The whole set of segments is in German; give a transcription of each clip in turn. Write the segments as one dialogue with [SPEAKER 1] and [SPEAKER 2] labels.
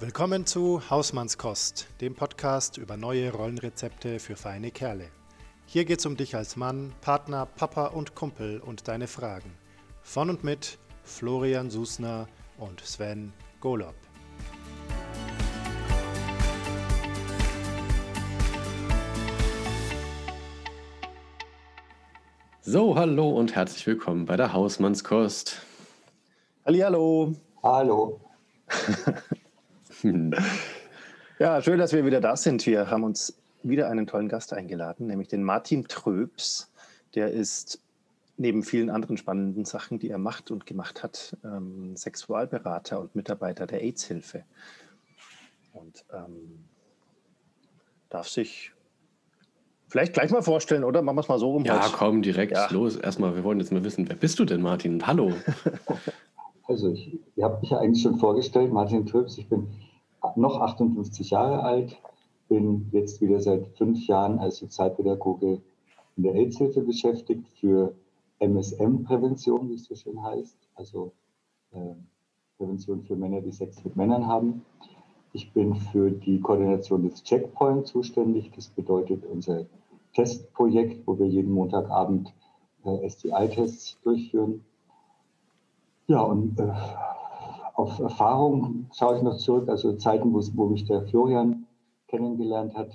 [SPEAKER 1] Willkommen zu Hausmannskost, dem Podcast über neue Rollenrezepte für feine Kerle. Hier geht's um dich als Mann, Partner, Papa und Kumpel und deine Fragen. Von und mit Florian Susner und Sven Golob.
[SPEAKER 2] So, hallo und herzlich willkommen bei der Hausmannskost.
[SPEAKER 3] Hallihallo.
[SPEAKER 4] Hallo.
[SPEAKER 3] Ja, schön, dass wir wieder da sind. Wir haben uns wieder einen tollen Gast eingeladen, nämlich den Martin Tröps. Der ist neben vielen anderen spannenden Sachen, die er macht und gemacht hat, ähm, Sexualberater und Mitarbeiter der AIDS-Hilfe. Und ähm, darf sich vielleicht gleich mal vorstellen, oder? Machen wir es mal so rum.
[SPEAKER 2] Ja,
[SPEAKER 3] heute.
[SPEAKER 2] komm, direkt
[SPEAKER 3] Ja.
[SPEAKER 2] los. Erstmal, wir wollen jetzt mal wissen, wer bist du denn, Martin? Hallo.
[SPEAKER 4] Also ich, ihr habt mich ja eigentlich schon vorgestellt, Martin Tröps. Ich bin noch 58 Jahre alt, bin jetzt wieder seit fünf Jahren als Sozialpädagoge in der AIDS-Hilfe beschäftigt für MSM-Prävention, wie es so schön heißt. Also äh, Prävention für Männer, die Sex mit Männern haben. Ich bin für die Koordination des Checkpoint zuständig. Das bedeutet unser Testprojekt, wo wir jeden Montagabend äh, STI-Tests durchführen. Ja, und äh, auf Erfahrung schaue ich noch zurück, also Zeiten, wo, wo mich der Florian kennengelernt hat,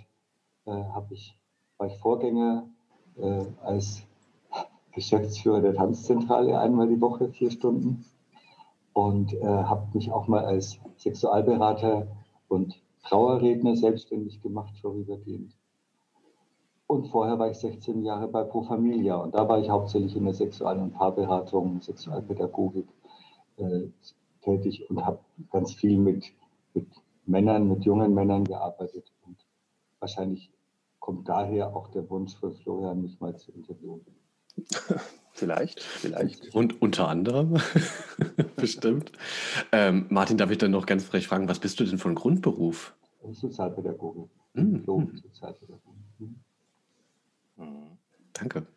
[SPEAKER 4] äh, habe ich, war Vorgänger äh, als Geschäftsführer der Tanzzentrale einmal die Woche, vier Stunden. Und äh, habe mich auch mal als Sexualberater und Trauerredner selbstständig gemacht, vorübergehend. Und vorher war ich 16 Jahre bei Pro Familia und da war ich hauptsächlich in der Sexual- und Paarberatung, Sexualpädagogik tätig und habe ganz viel mit, mit Männern, mit jungen Männern gearbeitet. Und wahrscheinlich kommt daher auch der Wunsch von Florian, mich mal zu interviewen.
[SPEAKER 3] Vielleicht, vielleicht.
[SPEAKER 2] Und unter anderem, bestimmt. Ähm, Martin, darf ich dann noch ganz frech fragen, was bist du denn von Grundberuf?
[SPEAKER 4] Sozialpädagoge.
[SPEAKER 2] Mhm.
[SPEAKER 4] Sozialpädagoge. Mhm.
[SPEAKER 2] Danke.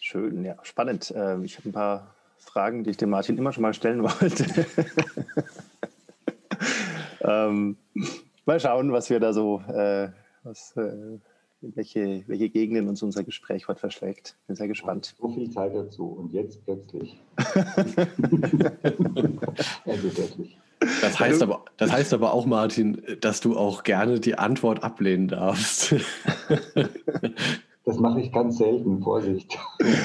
[SPEAKER 3] Schön, ja, spannend. Ähm, Ich habe ein paar Fragen, die ich dem Martin immer schon mal stellen wollte. ähm, mal schauen, was wir da so, äh, was, äh, welche, welche Gegenden uns unser Gespräch heute verschlägt. Bin sehr gespannt.
[SPEAKER 4] So viel Zeit dazu und jetzt plötzlich. also wirklich.
[SPEAKER 2] Das heißt, aber, das heißt aber auch, Martin, dass du auch gerne die Antwort ablehnen darfst.
[SPEAKER 4] Das mache ich ganz selten, Vorsicht.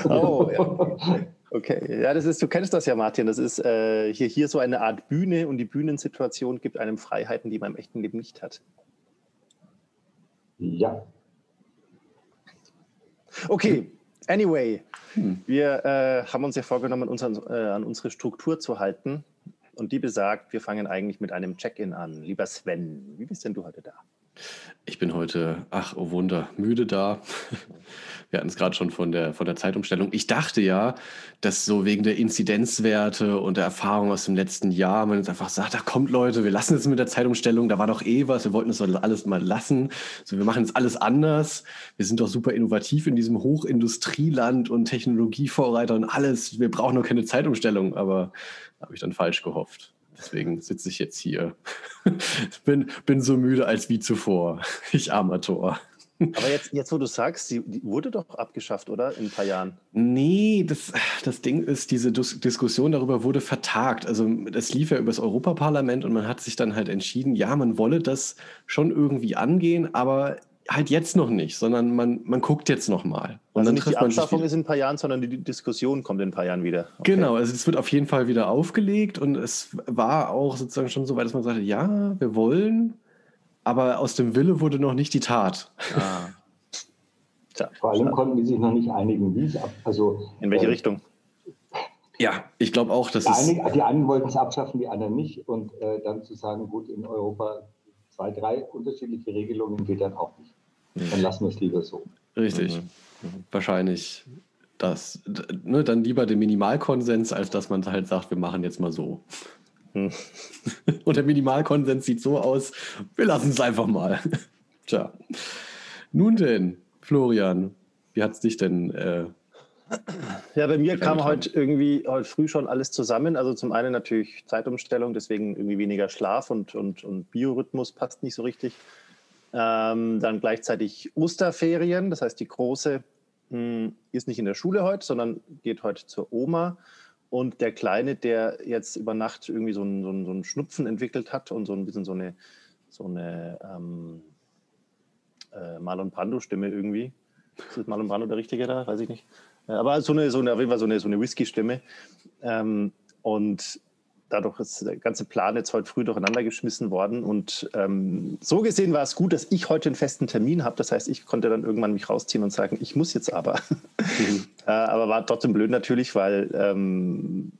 [SPEAKER 3] Oh, ja. Okay, ja, das ist, du kennst das ja, Martin. Das ist äh, hier, hier so eine Art Bühne und die Bühnensituation gibt einem Freiheiten, die man im echten Leben nicht hat.
[SPEAKER 4] Ja,
[SPEAKER 3] Okay, anyway, wir äh, haben uns ja vorgenommen, uns an, äh, an unsere Struktur zu halten. Und die besagt, wir fangen eigentlich mit einem Check-in an. Lieber Sven, wie bist denn du heute da?
[SPEAKER 2] Ich bin heute, ach, oh Wunder, müde da. Wir hatten es gerade schon von der, von der Zeitumstellung. Ich dachte ja, dass so wegen der Inzidenzwerte und der Erfahrung aus dem letzten Jahr man jetzt einfach sagt, da kommt Leute, wir lassen es mit der Zeitumstellung, da war doch eh was, wir wollten es doch alles mal lassen. So, wir machen jetzt alles anders. Wir sind doch super innovativ in diesem Hochindustrieland und Technologievorreiter und alles. Wir brauchen noch keine Zeitumstellung, aber habe ich dann falsch gehofft. Deswegen sitze ich jetzt hier. bin, bin so müde als wie zuvor. Ich armer Tor.
[SPEAKER 3] Aber jetzt, jetzt wo du sagst, die, die wurde doch abgeschafft, oder? In ein paar Jahren.
[SPEAKER 2] Nee, das, das Ding ist, diese Dis Diskussion darüber wurde vertagt. Also das lief ja übers Europaparlament und man hat sich dann halt entschieden, ja, man wolle das schon irgendwie angehen, aber halt jetzt noch nicht, sondern man, man guckt jetzt noch mal. Und
[SPEAKER 3] Also
[SPEAKER 2] dann
[SPEAKER 3] nicht die
[SPEAKER 2] trifft man sich
[SPEAKER 3] Abschaffung ist in ein paar Jahren, sondern die Diskussion kommt in ein paar Jahren wieder. Okay.
[SPEAKER 2] Genau, also es wird auf jeden Fall wieder aufgelegt und es war auch sozusagen schon so weit, dass man sagte, ja, wir wollen, aber aus dem Wille wurde noch nicht die Tat.
[SPEAKER 3] Ah. Tja,
[SPEAKER 4] vor allem konnten die sich noch nicht einigen, wie es ab. Also,
[SPEAKER 3] in welche
[SPEAKER 4] äh,
[SPEAKER 3] Richtung?
[SPEAKER 2] Ja, ich glaube auch, dass
[SPEAKER 4] Die,
[SPEAKER 2] es...
[SPEAKER 4] einen, die einen wollten es abschaffen, die anderen nicht. Und äh, dann zu sagen, gut, in Europa zwei, drei unterschiedliche Regelungen geht dann auch nicht. Dann lassen wir es lieber so.
[SPEAKER 2] Richtig.
[SPEAKER 3] Mhm.
[SPEAKER 2] Wahrscheinlich das, ne, dann lieber den Minimalkonsens, als dass man halt sagt, wir machen jetzt mal so.
[SPEAKER 3] Hm.
[SPEAKER 2] Und der Minimalkonsens sieht so aus, wir lassen es einfach mal. Tja. Nun denn, Florian, wie hat es dich denn äh,
[SPEAKER 3] Ja, bei mir kam heute irgendwie heute früh schon alles zusammen. Also zum einen natürlich Zeitumstellung, deswegen irgendwie weniger Schlaf und, und, und Biorhythmus passt nicht so richtig. Ähm, dann gleichzeitig Osterferien, das heißt, die Große mh, hm, ist nicht in der Schule heute, sondern geht heute zur Oma. Und der Kleine, der jetzt über Nacht irgendwie so einen, so einen, so einen Schnupfen entwickelt hat und so ein bisschen so eine, so eine ähm, äh, Marlon Brando-Stimme irgendwie. Ist Marlon Brando der Richtige da? Weiß ich nicht. Äh, aber so eine, so eine, auf jeden Fall so eine, so eine Whisky-Stimme. Ähm, und dadurch ist der ganze Plan jetzt heute früh durcheinander geschmissen worden. Und ähm, so gesehen war es gut, dass ich heute einen festen Termin habe. Das heißt, ich konnte dann irgendwann mich rausziehen und sagen, ich muss jetzt aber. Mhm. äh, aber war trotzdem blöd natürlich, weil ähm,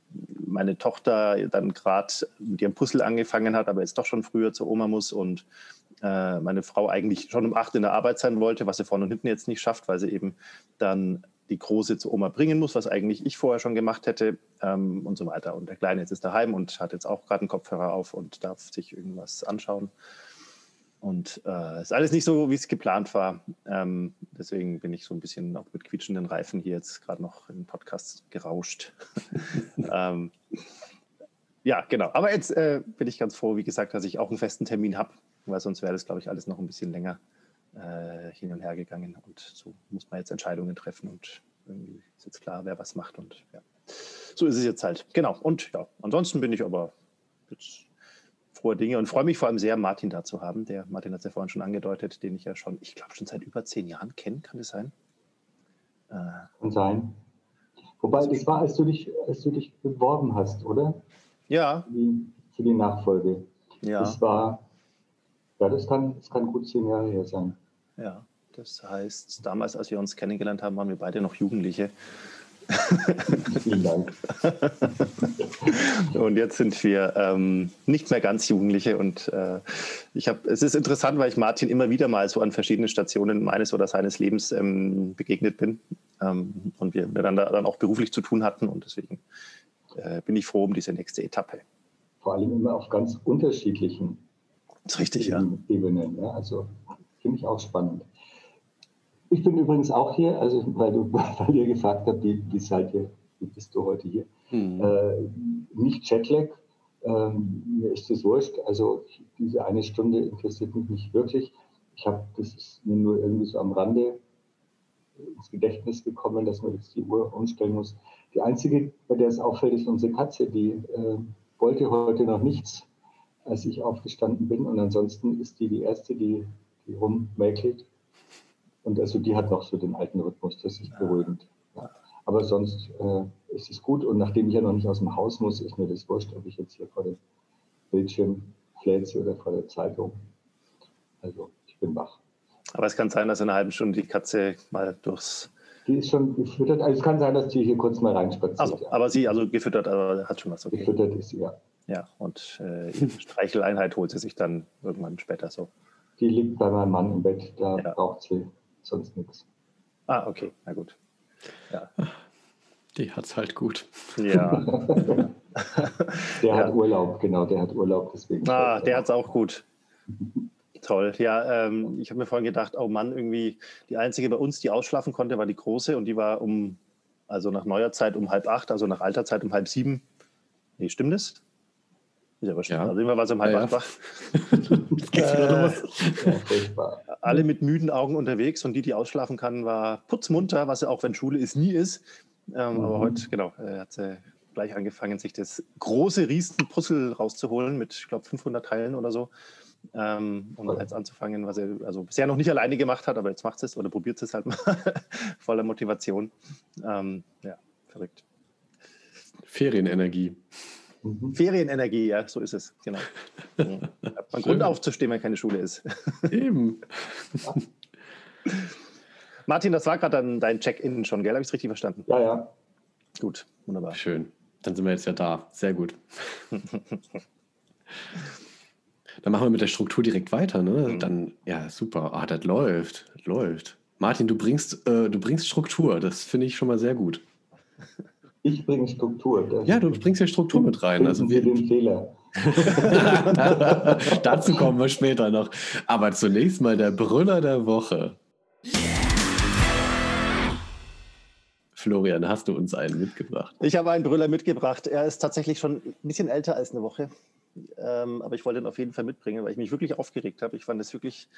[SPEAKER 3] meine Tochter dann gerade mit ihrem Puzzle angefangen hat, aber jetzt doch schon früher zur Oma muss und äh, meine Frau eigentlich schon um acht in der Arbeit sein wollte, was sie vorne und hinten jetzt nicht schafft, weil sie eben dann die Große zur Oma bringen muss, was eigentlich ich vorher schon gemacht hätte ähm, und so weiter. Und der Kleine jetzt ist daheim und hat jetzt auch gerade einen Kopfhörer auf und darf sich irgendwas anschauen. Und äh, ist alles nicht so, wie es geplant war. Ähm, deswegen bin ich so ein bisschen auch mit quietschenden Reifen hier jetzt gerade noch im Podcast gerauscht. ähm, ja, genau. Aber jetzt äh, bin ich ganz froh, wie gesagt, dass ich auch einen festen Termin habe, weil sonst wäre das, glaube ich, alles noch ein bisschen länger äh, hin und her gegangen. Und so muss man jetzt Entscheidungen treffen und irgendwie ist jetzt klar, wer was macht. Und ja, so ist es jetzt halt. Genau. Und ja, ansonsten bin ich aber jetzt frohe Dinge und freue mich vor allem sehr, Martin da zu haben. Der Martin hat es ja vorhin schon angedeutet, den ich ja schon, ich glaube, schon seit über zehn Jahren kenne. Kann das sein?
[SPEAKER 4] Äh, Kann sein. Wobei, das war, als du dich, als du dich beworben hast, oder?
[SPEAKER 3] Ja.
[SPEAKER 4] Für die, für die Nachfolge.
[SPEAKER 3] Ja.
[SPEAKER 4] Das war, ja, das kann, das kann gut zehn Jahre her sein.
[SPEAKER 3] Ja, das heißt, damals, als wir uns kennengelernt haben, waren wir beide noch Jugendliche.
[SPEAKER 4] Vielen Dank.
[SPEAKER 3] und jetzt sind wir ähm, nicht mehr ganz Jugendliche. Und äh, ich habe, es ist interessant, weil ich Martin immer wieder mal so an verschiedenen Stationen meines oder seines Lebens ähm, begegnet bin. Ähm, und wir miteinander dann auch beruflich zu tun hatten. Und deswegen äh, bin ich froh um diese nächste Etappe.
[SPEAKER 4] Vor allem immer auf ganz unterschiedlichen
[SPEAKER 3] das ist richtig, ja.
[SPEAKER 4] Ebenen. Ja. Also finde ich auch spannend. Ich bin übrigens auch hier, also weil, du, weil ihr gefragt habt, wie, wie seid ihr, wie bist du heute hier? Mhm. Äh, nicht Jetlag, ähm, mir ist das wurscht. Also diese eine Stunde interessiert mich nicht wirklich. Ich habe, das ist mir nur irgendwie so am Rande ins Gedächtnis gekommen, dass man jetzt die Uhr umstellen muss. Die einzige, bei der es auffällt, ist unsere Katze. Die äh, wollte heute noch nichts, als ich aufgestanden bin. Und ansonsten ist die die erste, die, die rummäkelt. Und also die hat noch so den alten Rhythmus, das ist beruhigend. Ja. Aber sonst äh, ist es gut. Und nachdem ich ja noch nicht aus dem Haus muss, ist mir das wurscht, ob ich jetzt hier vor dem Bildschirm fläze oder vor der Zeitung. Also ich bin wach.
[SPEAKER 3] Aber es kann sein, dass in einer halben Stunde die Katze mal durchs.
[SPEAKER 4] Die ist schon gefüttert. Also es kann sein, dass die hier kurz mal reinspaziert.
[SPEAKER 3] Also, ja. Aber sie, also gefüttert, aber hat schon was.
[SPEAKER 4] Okay. Gefüttert ist sie, ja.
[SPEAKER 3] Ja, und äh, Streicheleinheit holt sie sich dann irgendwann später so.
[SPEAKER 4] Die liegt bei meinem Mann im Bett, da ja. braucht sie sonst nichts.
[SPEAKER 3] Ah, okay, na gut.
[SPEAKER 2] Ja. Die hat es halt gut.
[SPEAKER 3] Ja.
[SPEAKER 4] der ja. hat Urlaub, genau, der hat Urlaub, deswegen.
[SPEAKER 3] Ah, der hat es auch gut. Toll. Ja, ähm, ich habe mir vorhin gedacht, oh Mann, irgendwie die einzige bei uns, die ausschlafen konnte, war die große und die war um, also nach neuer Zeit um halb acht, also nach alter Zeit um halb sieben. Nee, stimmt das? Ist aber schön. Ja. Also immer war sie um halb ja, wach. äh, alle mit müden Augen unterwegs und die, die ausschlafen kann, war putzmunter, was ja auch, wenn Schule ist, nie ist. Ähm, mhm. Aber heute, genau, äh, hat sie gleich angefangen, sich das große Riesen-Puzzle rauszuholen mit, ich glaube, 500 Teilen oder so. Ähm, und jetzt anzufangen, was er also bisher noch nicht alleine gemacht hat, aber jetzt macht es oder probiert es halt mal voller Motivation. Ähm, ja, verrückt.
[SPEAKER 2] Ferienenergie.
[SPEAKER 3] Mhm. Ferienenergie, ja, so ist es, genau. Mhm. Hat man Grund aufzustehen, wenn keine Schule ist.
[SPEAKER 2] Eben.
[SPEAKER 3] Martin, das war gerade dein Check-in schon, gell? Habe ich es richtig verstanden?
[SPEAKER 4] Ja, ja.
[SPEAKER 3] Gut, wunderbar.
[SPEAKER 2] Schön. Dann sind wir jetzt ja da. Sehr gut. Dann machen wir mit der Struktur direkt weiter, ne? Mhm. Dann, ja, super. Ah, das läuft. Das läuft. Martin, du bringst, äh, du bringst Struktur. Das finde ich schon mal sehr gut.
[SPEAKER 4] Ich bringe Struktur.
[SPEAKER 2] Ja, du bringst ja Struktur mit rein. Also wir
[SPEAKER 4] den Fehler.
[SPEAKER 2] Dazu kommen wir später noch. Aber zunächst mal der Brüller der Woche. Florian, hast du uns einen mitgebracht?
[SPEAKER 3] Ich habe einen Brüller mitgebracht. Er ist tatsächlich schon ein bisschen älter als eine Woche. Ähm, aber ich wollte ihn auf jeden Fall mitbringen, weil ich mich wirklich aufgeregt habe. Ich fand es wirklich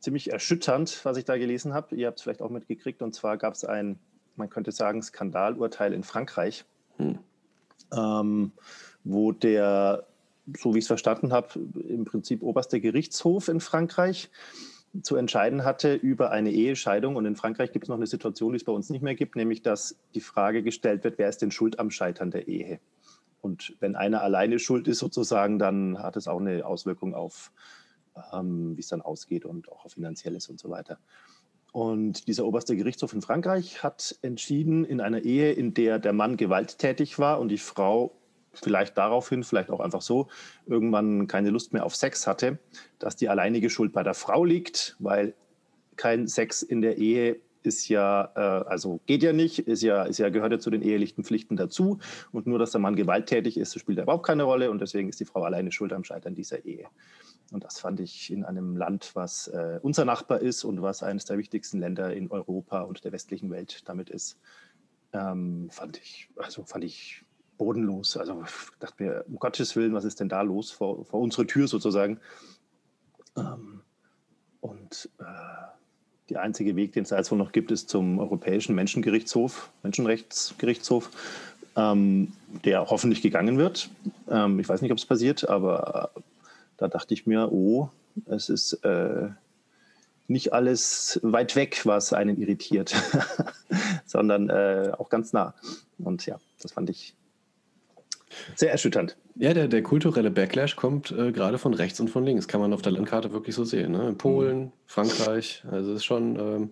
[SPEAKER 3] ziemlich erschütternd, was ich da gelesen habe. Ihr habt es vielleicht auch mitgekriegt. Und zwar gab es ein, man könnte sagen, Skandalurteil in Frankreich, hm. ähm, wo der, so wie ich es verstanden habe, im Prinzip oberste Gerichtshof in Frankreich zu entscheiden hatte über eine Ehescheidung. Und in Frankreich gibt es noch eine Situation, die es bei uns nicht mehr gibt, nämlich dass die Frage gestellt wird, wer ist denn schuld am Scheitern der Ehe? Und wenn einer alleine schuld ist sozusagen, dann hat es auch eine Auswirkung auf, ähm, wie es dann ausgeht und auch auf finanzielles und so weiter. Und dieser oberste Gerichtshof in Frankreich hat entschieden, in einer Ehe, in der der Mann gewalttätig war und die Frau vielleicht daraufhin, vielleicht auch einfach so, irgendwann keine Lust mehr auf Sex hatte, dass die alleinige Schuld bei der Frau liegt, weil kein Sex in der Ehe ist ja, äh, also geht ja nicht, ist ja, ist ja, gehört ja zu den ehelichen Pflichten dazu. Und nur, dass der Mann gewalttätig ist, spielt überhaupt keine Rolle. Und deswegen ist die Frau alleine schuld am Scheitern dieser Ehe. Und das fand ich in einem Land, was äh, unser Nachbar ist und was eines der wichtigsten Länder in Europa und der westlichen Welt damit ist, ähm, fand ich, also fand ich bodenlos. Also dachte mir, um Gottes Willen, was ist denn da los vor, vor unserer Tür sozusagen? Ähm, und äh, der einzige Weg, den es jetzt wohl noch gibt, ist zum Europäischen Menschengerichtshof, Menschenrechtsgerichtshof, ähm, der hoffentlich gegangen wird. Ähm, ich weiß nicht, ob es passiert, aber da dachte ich mir, oh, es ist äh, nicht alles weit weg, was einen irritiert, sondern äh, auch ganz nah. Und ja, das fand ich sehr erschütternd.
[SPEAKER 2] Ja, der, der kulturelle Backlash kommt äh, gerade von rechts und von links. Kann man auf der Landkarte wirklich so sehen. Ne? In Polen, mhm. Frankreich, also es ist schon, ähm,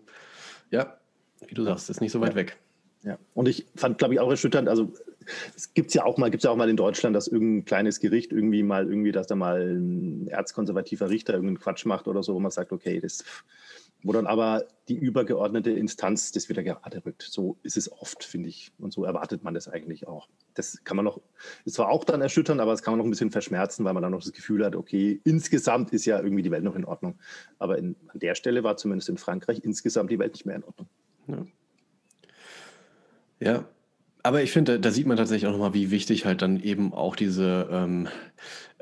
[SPEAKER 2] ja, wie du sagst, ist nicht so weit
[SPEAKER 3] ja.
[SPEAKER 2] weg.
[SPEAKER 3] Ja, und ich fand, glaube ich, auch erschütternd, also es gibt ja auch mal, gibt's ja auch mal in Deutschland, dass irgendein kleines Gericht irgendwie mal irgendwie, dass da mal ein erzkonservativer Richter irgendeinen Quatsch macht oder so, wo man sagt, okay, das wo dann aber die übergeordnete Instanz das wieder gerade rückt. So ist es oft, finde ich. Und so erwartet man das eigentlich auch. Das kann man noch, ist zwar auch dann erschüttern, aber das kann man noch ein bisschen verschmerzen, weil man dann noch das Gefühl hat, okay, insgesamt ist ja irgendwie die Welt noch in Ordnung. Aber in, an der Stelle war zumindest in Frankreich insgesamt die Welt nicht mehr in Ordnung.
[SPEAKER 2] Ja. Ja, aber ich finde, da, sieht man tatsächlich auch nochmal, wie wichtig halt dann eben auch diese, ähm,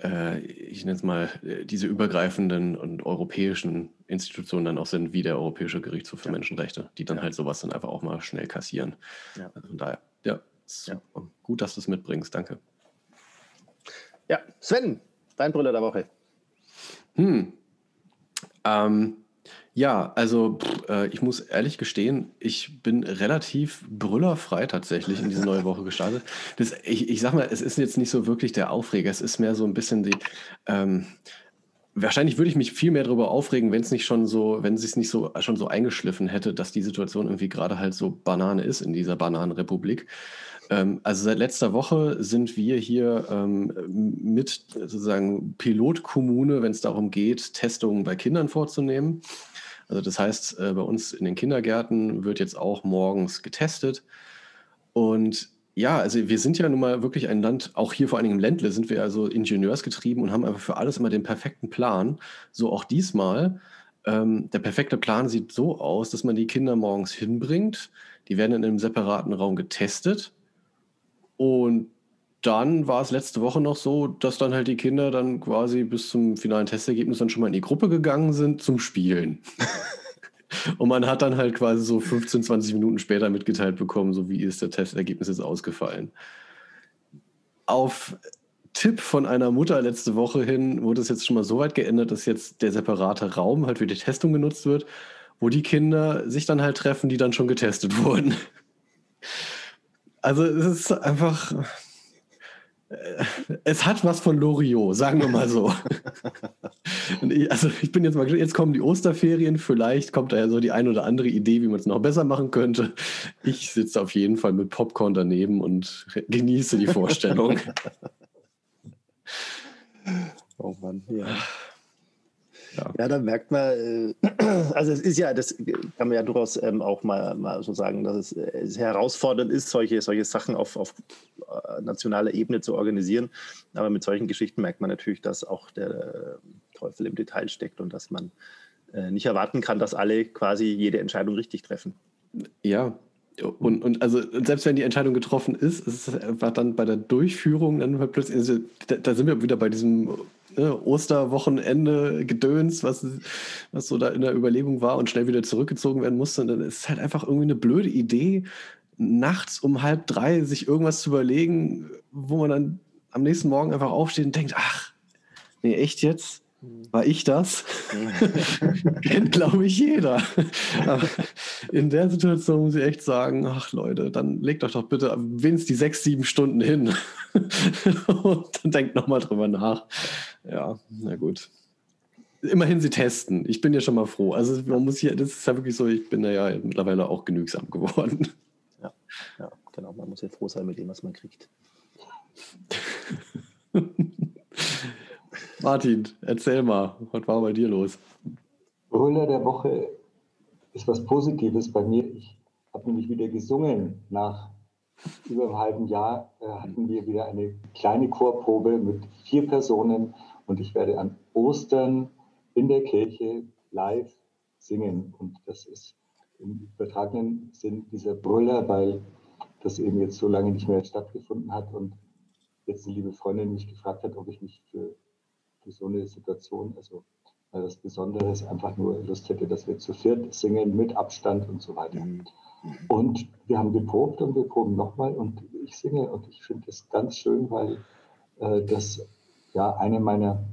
[SPEAKER 2] äh, ich nenne es mal, äh, diese übergreifenden und europäischen Institutionen dann auch sind, wie der Europäische Gerichtshof für ja. Menschenrechte, die dann ja. halt sowas dann einfach auch mal schnell kassieren. Ja. Also von daher, ja, ja. gut, dass du es mitbringst. Danke.
[SPEAKER 3] Ja, Sven, dein Brüller der Woche.
[SPEAKER 2] Hm. Ähm, ja, also äh, ich muss ehrlich gestehen, ich bin relativ brüllerfrei tatsächlich in diese neue Woche gestartet. Das, ich, ich sag mal, es ist jetzt nicht so wirklich der Aufreger, es ist mehr so ein bisschen die. Ähm, wahrscheinlich würde ich mich viel mehr darüber aufregen, wenn es nicht schon so, wenn es nicht so schon so eingeschliffen hätte, dass die Situation irgendwie gerade halt so Banane ist in dieser Bananenrepublik. Ähm, also seit letzter Woche sind wir hier ähm, mit sozusagen Pilotkommune, wenn es darum geht, Testungen bei Kindern vorzunehmen. Also das heißt, äh, bei uns in den Kindergärten wird jetzt auch morgens getestet. Und ja, also wir sind ja nun mal wirklich ein Land, auch hier vor allen Dingen im Ländle sind wir also ingenieursgetrieben und haben einfach für alles immer den perfekten Plan. So auch diesmal. Ähm, der perfekte Plan sieht so aus, dass man die Kinder morgens hinbringt. Die werden in einem separaten Raum getestet. Und dann war es letzte Woche noch so, dass dann halt die Kinder dann quasi bis zum finalen Testergebnis dann schon mal in die Gruppe gegangen sind zum Spielen. Und man hat dann halt quasi so 15, 20 Minuten später mitgeteilt bekommen, so wie ist der Testergebnis jetzt ausgefallen. Auf Tipp von einer Mutter letzte Woche hin wurde es jetzt schon mal so weit geändert, dass jetzt der separate Raum halt für die Testung genutzt wird, wo die Kinder sich dann halt treffen, die dann schon getestet wurden. Also es ist einfach, es hat was von Loriot, sagen wir mal so. also ich bin jetzt mal, jetzt kommen die Osterferien, vielleicht kommt da ja so die ein oder andere Idee, wie man es noch besser machen könnte. Ich sitze auf jeden Fall mit Popcorn daneben und genieße die Vorstellung.
[SPEAKER 3] Oh Mann, ja. Ja. ja, da merkt man, äh, also es ist ja, das kann man ja durchaus ähm, auch mal, mal so sagen, dass es, äh, es herausfordernd ist, solche, solche Sachen auf, auf äh, nationaler Ebene zu organisieren. Aber mit solchen Geschichten merkt man natürlich, dass auch der Teufel im Detail steckt und dass man nicht erwarten kann, dass alle quasi jede Entscheidung richtig treffen.
[SPEAKER 2] Ja, Und, und also selbst wenn die Entscheidung getroffen ist, ist es einfach dann bei der Durchführung dann plötzlich, also da, da, sind wir wieder bei diesem ne, Osterwochenende Gedöns, was, was so da in der Überlegung war und schnell wieder zurückgezogen werden musste. Und dann ist es halt einfach irgendwie eine blöde Idee, nachts um halb drei sich irgendwas zu überlegen, wo man dann am nächsten Morgen einfach aufsteht und denkt, ach, nee, echt jetzt? War ich das? Kennt, glaube ich, jeder. Aber in der Situation muss ich echt sagen, ach Leute, dann legt euch doch bitte wenigstens die sechs, sieben Stunden hin und dann denkt nochmal drüber nach. Ja, na gut. Immerhin sie testen. Ich bin ja schon mal froh. Also man muss hier, das ist ja wirklich so, ich bin ja mittlerweile auch genügsam geworden.
[SPEAKER 3] Ja, ja genau. Man muss ja froh sein mit dem, was man kriegt.
[SPEAKER 2] Martin, erzähl mal, was war bei dir los?
[SPEAKER 4] Brüller der Woche ist was Positives bei mir. Ich habe nämlich wieder gesungen. Nach über einem halben Jahr äh, hatten wir wieder eine kleine Chorprobe mit vier Personen und ich werde an Ostern in der Kirche live singen. Und das ist im übertragenen Sinn dieser Brüller, weil das eben jetzt so lange nicht mehr stattgefunden hat und jetzt eine liebe Freundin mich gefragt hat, ob ich nicht für für so eine Situation, also weil das Besondere ist, einfach nur Lust hätte, dass wir zu viert singen mit Abstand und so weiter. Mhm. Und wir haben geprobt und wir proben nochmal und ich singe und ich finde das ganz schön, weil äh, das ja eine meiner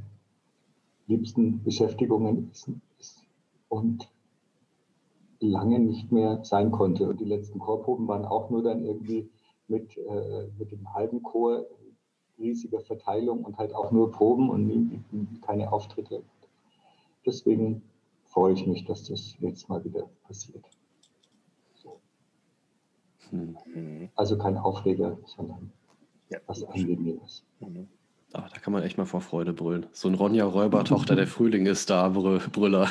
[SPEAKER 4] liebsten Beschäftigungen ist, ist und lange nicht mehr sein konnte. Und die letzten Chorproben waren auch nur dann irgendwie mit, äh, mit dem halben Chor riesiger Verteilung und halt auch nur Proben und keine Auftritte. Deswegen freue ich mich, dass das jetzt mal wieder passiert. So. Mhm. Also kein Aufreger, sondern ja, was Angenehmes.
[SPEAKER 2] Mhm. Ah, da kann man echt mal vor Freude brüllen. So ein Ronja Räuber, Tochter der Frühling ist da, Br Brüller.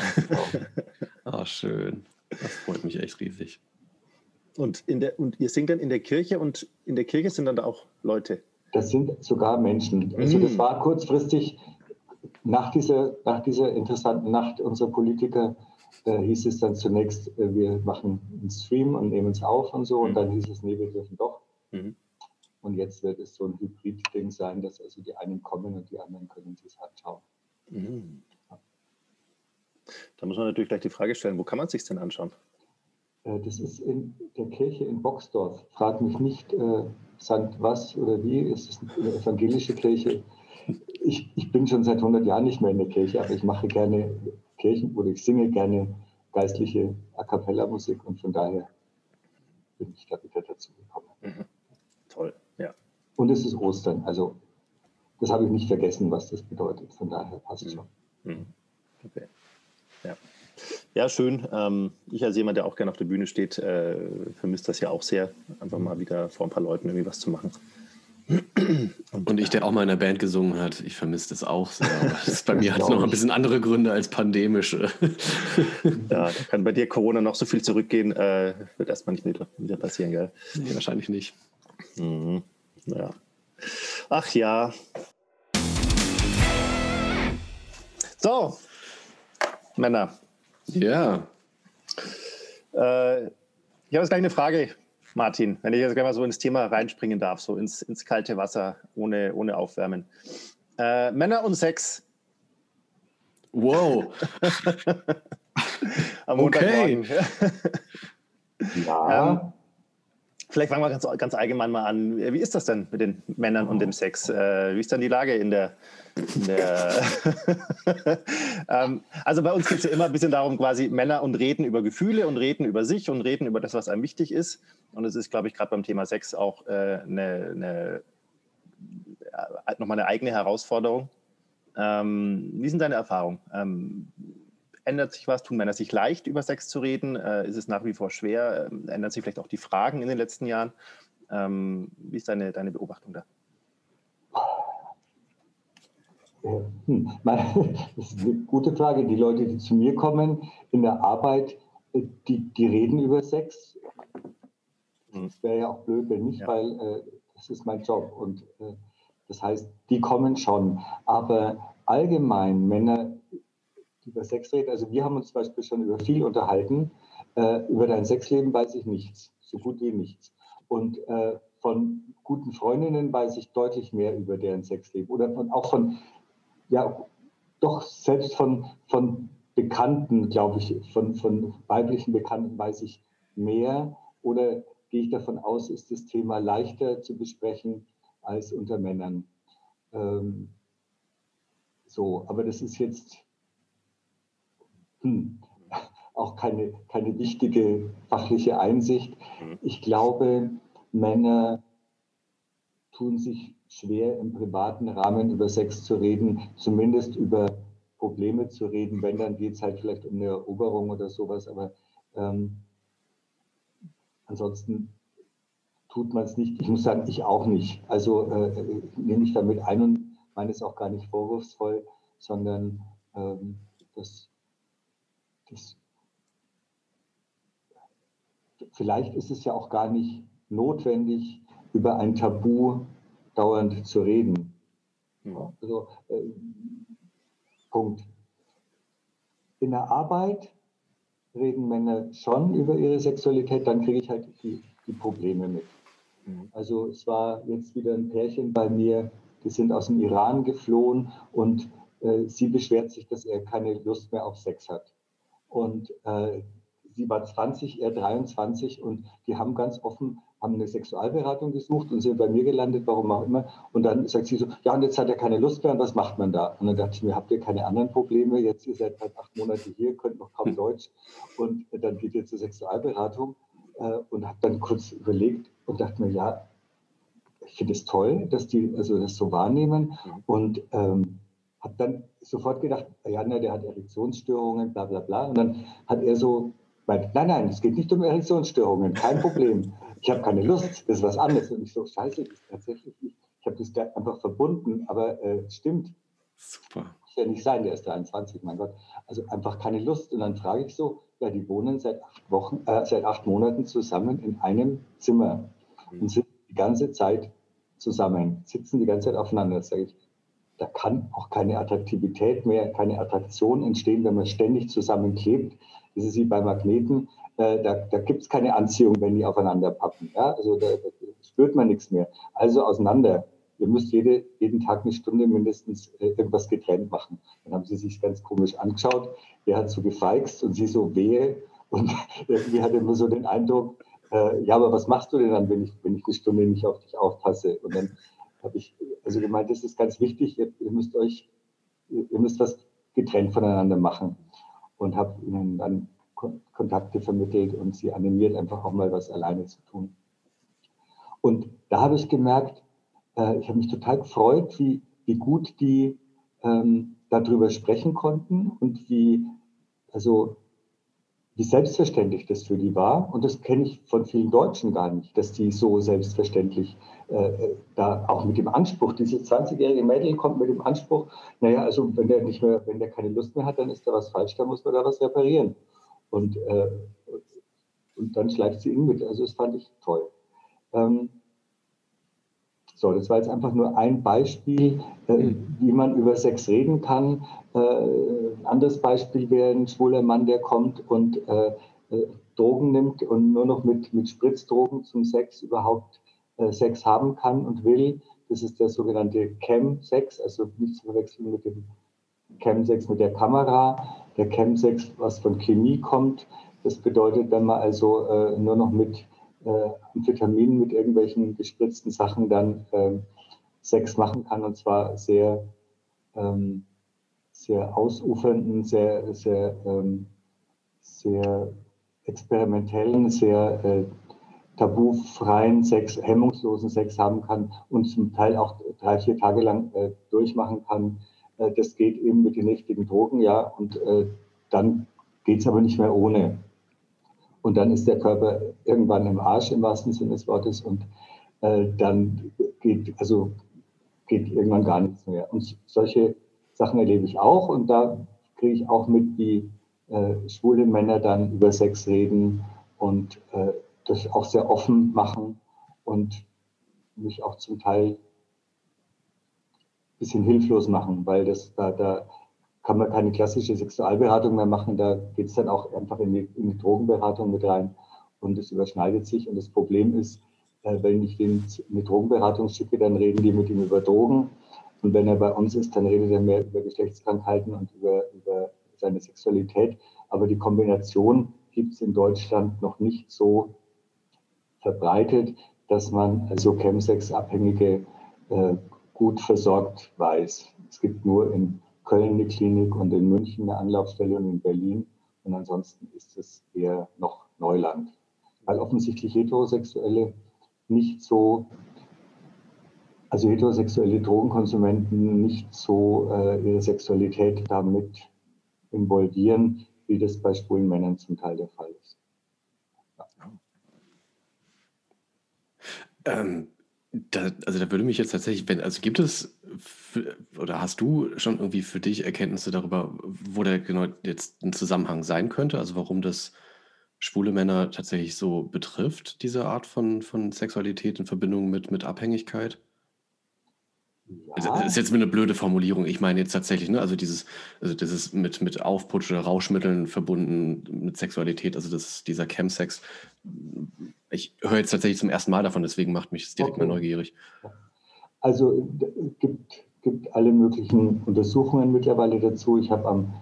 [SPEAKER 2] ah, schön. Das freut mich echt riesig.
[SPEAKER 3] Und, in der, und ihr singt dann in der Kirche und in der Kirche sind dann da auch Leute?
[SPEAKER 4] Das sind sogar Menschen. Also das mm. war kurzfristig nach dieser, nach dieser interessanten Nacht unserer Politiker äh, hieß es dann zunächst, äh, wir machen einen Stream und nehmen es auf und so. Und dann hieß es, nee, wir dürfen doch. Mhm. Und jetzt wird es so ein Hybrid-Ding sein, dass also die einen kommen und die anderen können sich anschauen. Mhm.
[SPEAKER 3] Da muss man natürlich gleich die Frage stellen, wo kann man es sich denn anschauen?
[SPEAKER 4] Äh, das ist in der Kirche in Boxdorf. Frag mich nicht, äh, St. was oder wie, ist es eine evangelische Kirche? Ich, ich bin schon seit 100 Jahren nicht mehr in der Kirche, aber ich mache gerne Kirchen oder ich singe gerne geistliche A Cappella-Musik und von daher bin ich da wieder dazu gekommen. Mhm.
[SPEAKER 3] Toll, ja.
[SPEAKER 4] Und es ist Ostern, also das habe ich nicht vergessen, was das bedeutet. Von daher passt es mhm. schon. Mhm.
[SPEAKER 3] Okay. Ja. Ja, schön. Ähm, ich als jemand, der auch gerne auf der Bühne steht, äh, vermisse das ja auch sehr, einfach mal wieder vor ein paar Leuten irgendwie was zu machen.
[SPEAKER 2] Und, und ich, der auch mal in der Band gesungen hat, ich vermisse das auch sehr. das ist bei mir hat es noch ein bisschen andere Gründe als pandemische.
[SPEAKER 3] ja, kann bei dir Corona noch so viel zurückgehen, äh, wird erstmal nicht wieder, wieder passieren, gell?
[SPEAKER 2] Nee, wahrscheinlich nicht.
[SPEAKER 3] Mhm. Ja. Ach ja. So, Männer,
[SPEAKER 2] ja.
[SPEAKER 3] Äh, ich habe jetzt gleich eine Frage, Martin, wenn ich jetzt gleich mal so ins Thema reinspringen darf, so ins, ins kalte Wasser, ohne, ohne Aufwärmen. Äh, Männer und Sex.
[SPEAKER 2] Wow.
[SPEAKER 3] Am okay. ja. Ähm, vielleicht fangen wir ganz, ganz allgemein mal an. Wie ist das denn mit den Männern und dem Sex? Äh, wie ist dann die Lage in der, ähm, also bei uns geht es ja immer ein bisschen darum, quasi Männer und reden über Gefühle und reden über sich und reden über das, was einem wichtig ist. Und es ist, glaube ich, gerade beim Thema Sex auch äh, eine, eine, äh, nochmal eine eigene Herausforderung. Ähm, wie sind deine Erfahrungen? Ähm, ändert sich was? Tun Männer sich leicht, über Sex zu reden? Äh, ist es nach wie vor schwer? Ähm, ändern sich vielleicht auch die Fragen in den letzten Jahren? Ähm, wie ist deine, deine Beobachtung da?
[SPEAKER 4] Hm, das ist eine gute Frage. Die Leute, die zu mir kommen in der Arbeit, äh, die, die reden über Sex. Das wäre ja auch blöd, wenn nicht, ja. weil äh, das ist mein Job. Und äh, das heißt, die kommen schon. Aber allgemein Männer, über Sex reden, also wir haben uns zum Beispiel schon über viel unterhalten. Äh, über dein Sexleben weiß ich nichts. so gut wie nichts. Und äh, von guten Freundinnen weiß ich deutlich mehr über deren Sexleben. Oder von, auch von, ja, doch selbst von, von Bekannten, glaube ich, von, von weiblichen Bekannten weiß ich mehr. Oder gehe ich davon aus, ist das Thema leichter zu besprechen als unter Männern. Ähm, so, aber das ist jetzt hm, auch keine, keine wichtige fachliche Einsicht. Mhm. Ich glaube, Männer tun sich schwer im privaten Rahmen über Sex zu reden, zumindest über Probleme zu reden. Wenn, dann geht es halt vielleicht um eine Eroberung oder sowas, aber ähm, ansonsten tut man es nicht. Ich muss sagen, ich auch nicht. Also äh, nehme ich damit ein und meine es auch gar nicht vorwurfsvoll, sondern ähm, das, das vielleicht ist es ja auch gar nicht notwendig, über ein Tabu dauernd zu reden. Ja, also, äh, Punkt. In der Arbeit reden Männer schon über ihre Sexualität, dann kriege ich halt die, die Probleme mit. Mhm. Also es war jetzt wieder ein Pärchen bei mir, die sind aus dem Iran geflohen und äh, sie beschwert sich, dass er keine Lust mehr auf Sex hat. Und äh, sie war 20, er 23 und die haben ganz offen haben eine Sexualberatung gesucht und sind bei mir gelandet, warum auch immer. Und dann sagt sie so, ja, und jetzt hat er keine Lust mehr und was macht man da? Und dann dachte ich mir, habt ihr keine anderen Probleme? Jetzt ihr seid halt acht Monate hier, könnt noch kaum. Deutsch und dann geht ihr zur Sexualberatung äh, und habe dann kurz überlegt und dachte mir, ja, ich finde es toll, dass die also das so wahrnehmen mhm. und ähm, habe dann sofort gedacht, ja, na, der hat Erektionsstörungen, bla bla bla. Und dann hat er so meint, nein, nein, es geht nicht um Erektionsstörungen, kein Problem. Ich habe keine Lust, das ist was anderes. Und ich so, scheiße, das ist tatsächlich nicht. Ich habe das einfach verbunden, aber äh, stimmt. Super. Muss ja nicht sein, der ist 23, mein Gott. Also einfach keine Lust. Und dann frage ich so, ja, die wohnen seit acht Wochen, äh, seit acht Monaten zusammen in einem Zimmer mhm. und sind die ganze Zeit zusammen, sitzen die ganze Zeit aufeinander. Sage ich, da kann auch keine Attraktivität mehr, keine Attraktion entstehen, wenn man ständig zusammenklebt. Das ist wie bei Magneten. Äh, da, da gibt es keine Anziehung, wenn die aufeinander pappen. Ja? Also da, da, spürt man nichts mehr. Also auseinander. Ihr müsst jede, jeden Tag eine Stunde mindestens äh, irgendwas getrennt machen. Dann haben sie sich ganz komisch angeschaut. Er hat so gefeixt und sie so wehe. Und irgendwie hat er immer so den Eindruck, äh, ja, aber was machst du denn dann, wenn ich, wenn ich eine Stunde nicht auf dich aufpasse? Und dann habe ich also gemeint, das ist ganz wichtig, ihr, ihr müsst euch, ihr, müsst was getrennt voneinander machen und habe ihnen dann Kontakte vermittelt und sie animiert, einfach auch mal was alleine zu tun. Und da habe ich gemerkt, äh, ich habe mich total gefreut, wie, wie gut die ähm, darüber sprechen konnten und wie, also, wie selbstverständlich das für die war. Und das kenne ich von vielen Deutschen gar nicht, dass die so selbstverständlich äh, da auch mit dem Anspruch, dieses 20-jährige Mädel kommt mit dem Anspruch, naja, also wenn der nicht mehr, wenn der keine Lust mehr hat, dann ist da was falsch, da muss man da was reparieren. Und, äh, und dann schleift sie ihn mit. Also das fand ich toll. Ähm, so, das war jetzt einfach nur ein Beispiel, äh, mhm. wie man über Sex reden kann. Äh, ein anderes Beispiel wäre ein schwuler Mann, der kommt und äh, äh Drogen nimmt und nur noch mit, mit Spritzdrogen zum Sex überhaupt äh, Sex haben kann und will. Das ist der sogenannte Chem-Sex, also nicht zu verwechseln mit dem Chem-Sex mit der Kamera. Der Chem-Sex, was von Chemie kommt, das bedeutet, wenn man also äh, nur noch mit äh, Amphetaminen, mit irgendwelchen gespritzten Sachen dann äh, Sex machen kann und zwar sehr, ähm, sehr ausufernden, sehr, sehr, ähm, sehr experimentellen, sehr äh, tabufreien Sex, hemmungslosen Sex haben kann und zum Teil auch drei, vier Tage lang äh, durchmachen kann. Äh, das geht eben mit den richtigen Drogen, ja, und äh, dann geht es aber nicht mehr ohne. Und dann ist der Körper irgendwann im Arsch im wahrsten Sinne des Wortes und äh, dann geht, also geht irgendwann gar nichts mehr. Und solche Sachen erlebe ich auch und da kriege ich auch mit, wie äh, schwule Männer dann über Sex reden und äh, das auch sehr offen machen und mich auch zum Teil ein bisschen hilflos machen, weil das da, da kann man keine klassische Sexualberatung mehr machen, da geht es dann auch einfach in die, in die Drogenberatung mit rein. und es überschneidet sich. Und das Problem ist, äh, wenn ich den eine Drogenberatung schicke, dann reden die mit ihm über Drogen. Und wenn er bei uns ist, dann redet er mehr über Geschlechtskrankheiten und über, über seine Sexualität. Aber die Kombination gibt es in Deutschland noch nicht so verbreitet, dass man also Chemsex-Abhängige äh, gut versorgt weiß. Es gibt nur in Köln eine Klinik und in München eine Anlaufstelle und in Berlin. Und ansonsten ist es eher noch Neuland. Weil offensichtlich Heterosexuelle nicht so, also heterosexuelle Drogenkonsumenten nicht so äh, ihre Sexualität damit involvieren, wie das bei schwulen Männern zum Teil der Fall ist.
[SPEAKER 2] Ähm, da, also da würde mich jetzt tatsächlich, wenn, also gibt es für, oder hast du schon irgendwie für dich Erkenntnisse darüber, wo der genau jetzt ein Zusammenhang sein könnte? Also warum das schwule Männer tatsächlich so betrifft, diese Art von, von Sexualität in Verbindung mit, mit Abhängigkeit? Also, das ist jetzt eine blöde Formulierung. Ich meine jetzt tatsächlich, ne, also dieses, also das ist mit, mit Aufputsch oder Rauschmitteln verbunden mit Sexualität, also das, dieser Chemsex. Ich höre jetzt tatsächlich zum ersten Mal davon, deswegen macht mich das direkt okay. mal neugierig.
[SPEAKER 4] Also gibt, gibt alle möglichen Untersuchungen mittlerweile dazu. Ich habe am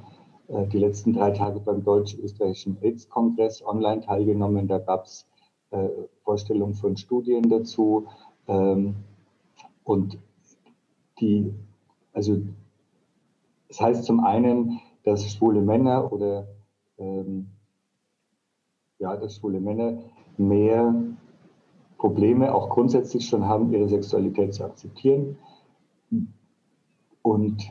[SPEAKER 4] äh, die letzten drei Tage beim Deutsch-Österreichischen AIDS-Kongress online teilgenommen. Da gab es äh, Vorstellungen von Studien dazu. Ähm, und die, also das heißt zum einen, dass schwule Männer oder ähm, ja, dass schwule Männer mehr Probleme auch grundsätzlich schon haben, ihre Sexualität zu akzeptieren. Und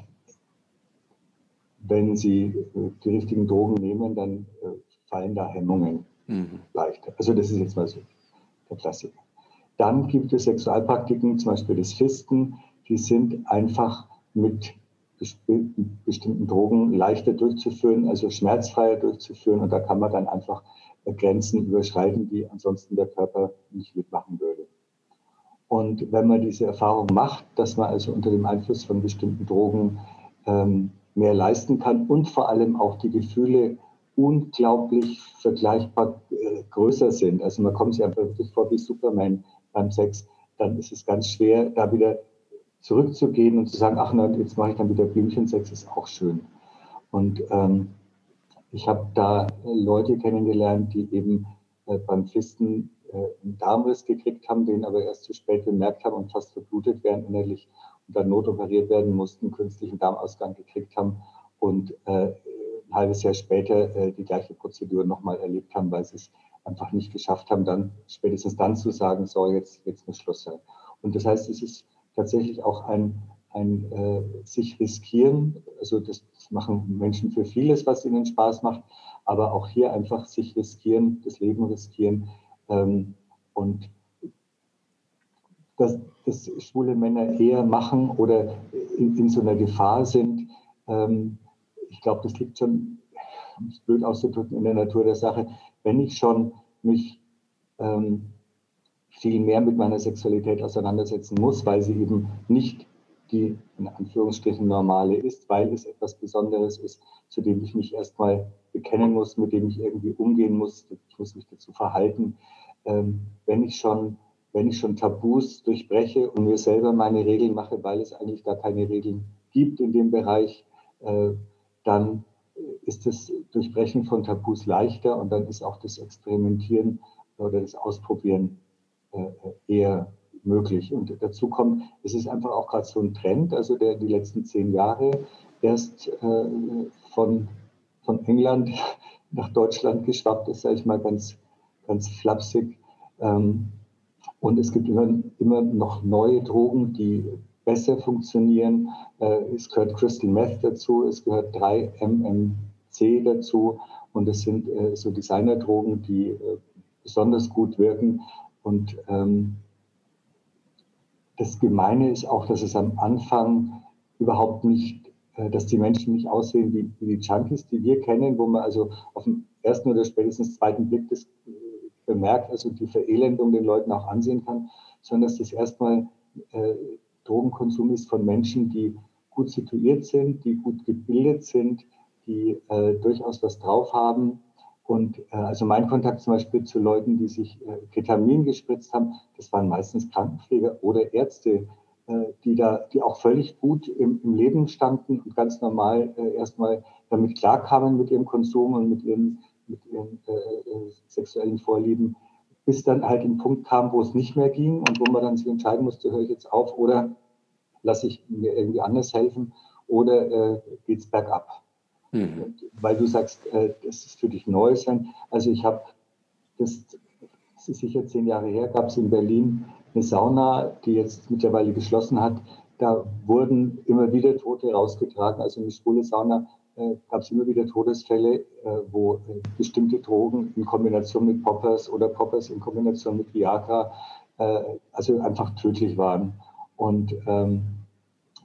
[SPEAKER 4] wenn sie äh, die richtigen Drogen nehmen, dann äh, fallen da Hemmungen mhm. leichter. Also das ist jetzt mal so der Klassiker. Dann gibt es Sexualpraktiken, zum Beispiel das Fisten, die sind einfach mit bestimmten Drogen leichter durchzuführen, also schmerzfreier durchzuführen. Und da kann man dann einfach Grenzen überschreiten, die ansonsten der Körper nicht mitmachen würde. Und wenn man diese Erfahrung macht, dass man also unter dem Einfluss von bestimmten Drogen ähm, mehr leisten kann und vor allem auch die Gefühle unglaublich vergleichbar äh, größer sind. Also man kommt sich einfach wirklich vor wie Superman beim Sex, dann ist es ganz schwer, da wieder zurückzugehen und zu sagen, ach na, jetzt mache ich dann wieder Blümchensex, ist auch schön. Und ähm, ich habe da Leute kennengelernt, die eben äh, beim Fisten äh, einen Darmriss gekriegt haben, den aber erst zu spät bemerkt haben und fast verblutet werden innerlich und dann notoperiert werden mussten, künstlichen Darmausgang gekriegt haben und äh, ein halbes Jahr später äh, die gleiche Prozedur nochmal erlebt haben, weil sie es einfach nicht geschafft haben, dann spätestens dann zu sagen, so jetzt, jetzt muss Schluss sein. Und das heißt, es ist tatsächlich auch ein, ein äh, sich riskieren. Also das machen Menschen für vieles, was ihnen Spaß macht, aber auch hier einfach sich riskieren, das Leben riskieren. Ähm, und dass, dass schwule Männer eher machen oder in, in so einer Gefahr sind, ähm, ich glaube, das liegt schon, um es blöd auszudrücken, in der Natur der Sache. Wenn ich schon mich ähm, viel mehr mit meiner Sexualität auseinandersetzen muss, weil sie eben nicht die in Anführungsstrichen normale ist, weil es etwas Besonderes ist, zu dem ich mich erstmal bekennen muss, mit dem ich irgendwie umgehen muss. Ich muss mich dazu verhalten. Ähm, wenn ich schon, wenn ich schon Tabus durchbreche und mir selber meine Regeln mache, weil es eigentlich gar keine Regeln gibt in dem Bereich, äh, dann ist das Durchbrechen von Tabus leichter und dann ist auch das Experimentieren oder das Ausprobieren äh, eher möglich. Und dazu kommt, es ist einfach auch gerade so ein Trend, also der die letzten zehn Jahre erst äh, von, von England nach Deutschland geschwappt ist, sage ich mal ganz, ganz flapsig. Ähm, und es gibt immer, immer noch neue Drogen, die besser funktionieren. Äh, es gehört Crystal Meth dazu, es gehört 3-MMC dazu und es sind so Designerdrogen, die besonders gut wirken. Und ähm, das Gemeine ist auch, dass es am Anfang überhaupt nicht, äh, dass die Menschen nicht aussehen wie, wie, die Junkies, die wir kennen, wo man also auf dem ersten oder spätestens zweiten Blick das äh, bemerkt, also die Verelendung den Leuten auch ansehen kann, sondern dass das erstmal äh, Drogenkonsum ist von Menschen, die gut situiert sind, die gut gebildet sind, die äh, durchaus was drauf haben Und äh, also mein Kontakt zum Beispiel zu Leuten, die sich äh, Ketamin gespritzt haben, das waren meistens Krankenpfleger oder Ärzte, äh, die da, die auch völlig gut im, im Leben standen und ganz normal äh, erstmal damit klarkamen mit ihrem Konsum und mit ihren, mit ihren äh, äh, sexuellen Vorlieben, bis dann halt ein Punkt kam, wo es nicht mehr ging und wo man dann sich entscheiden musste, höre ich jetzt auf oder lasse ich mir irgendwie anders helfen oder äh, geht es bergab. Mhm. Weil du sagst, äh, das ist für dich neu sein. Also ich habe, das, das ist sicher zehn Jahre her, gab es in Berlin eine Sauna, die jetzt mittlerweile geschlossen hat. Da wurden immer wieder Tote rausgetragen. Also eine schwule Sauna äh, gab es immer wieder Todesfälle, äh, wo äh, bestimmte Drogen in Kombination mit Poppers oder Poppers in Kombination mit Viagra äh, also einfach tödlich waren. Und ähm,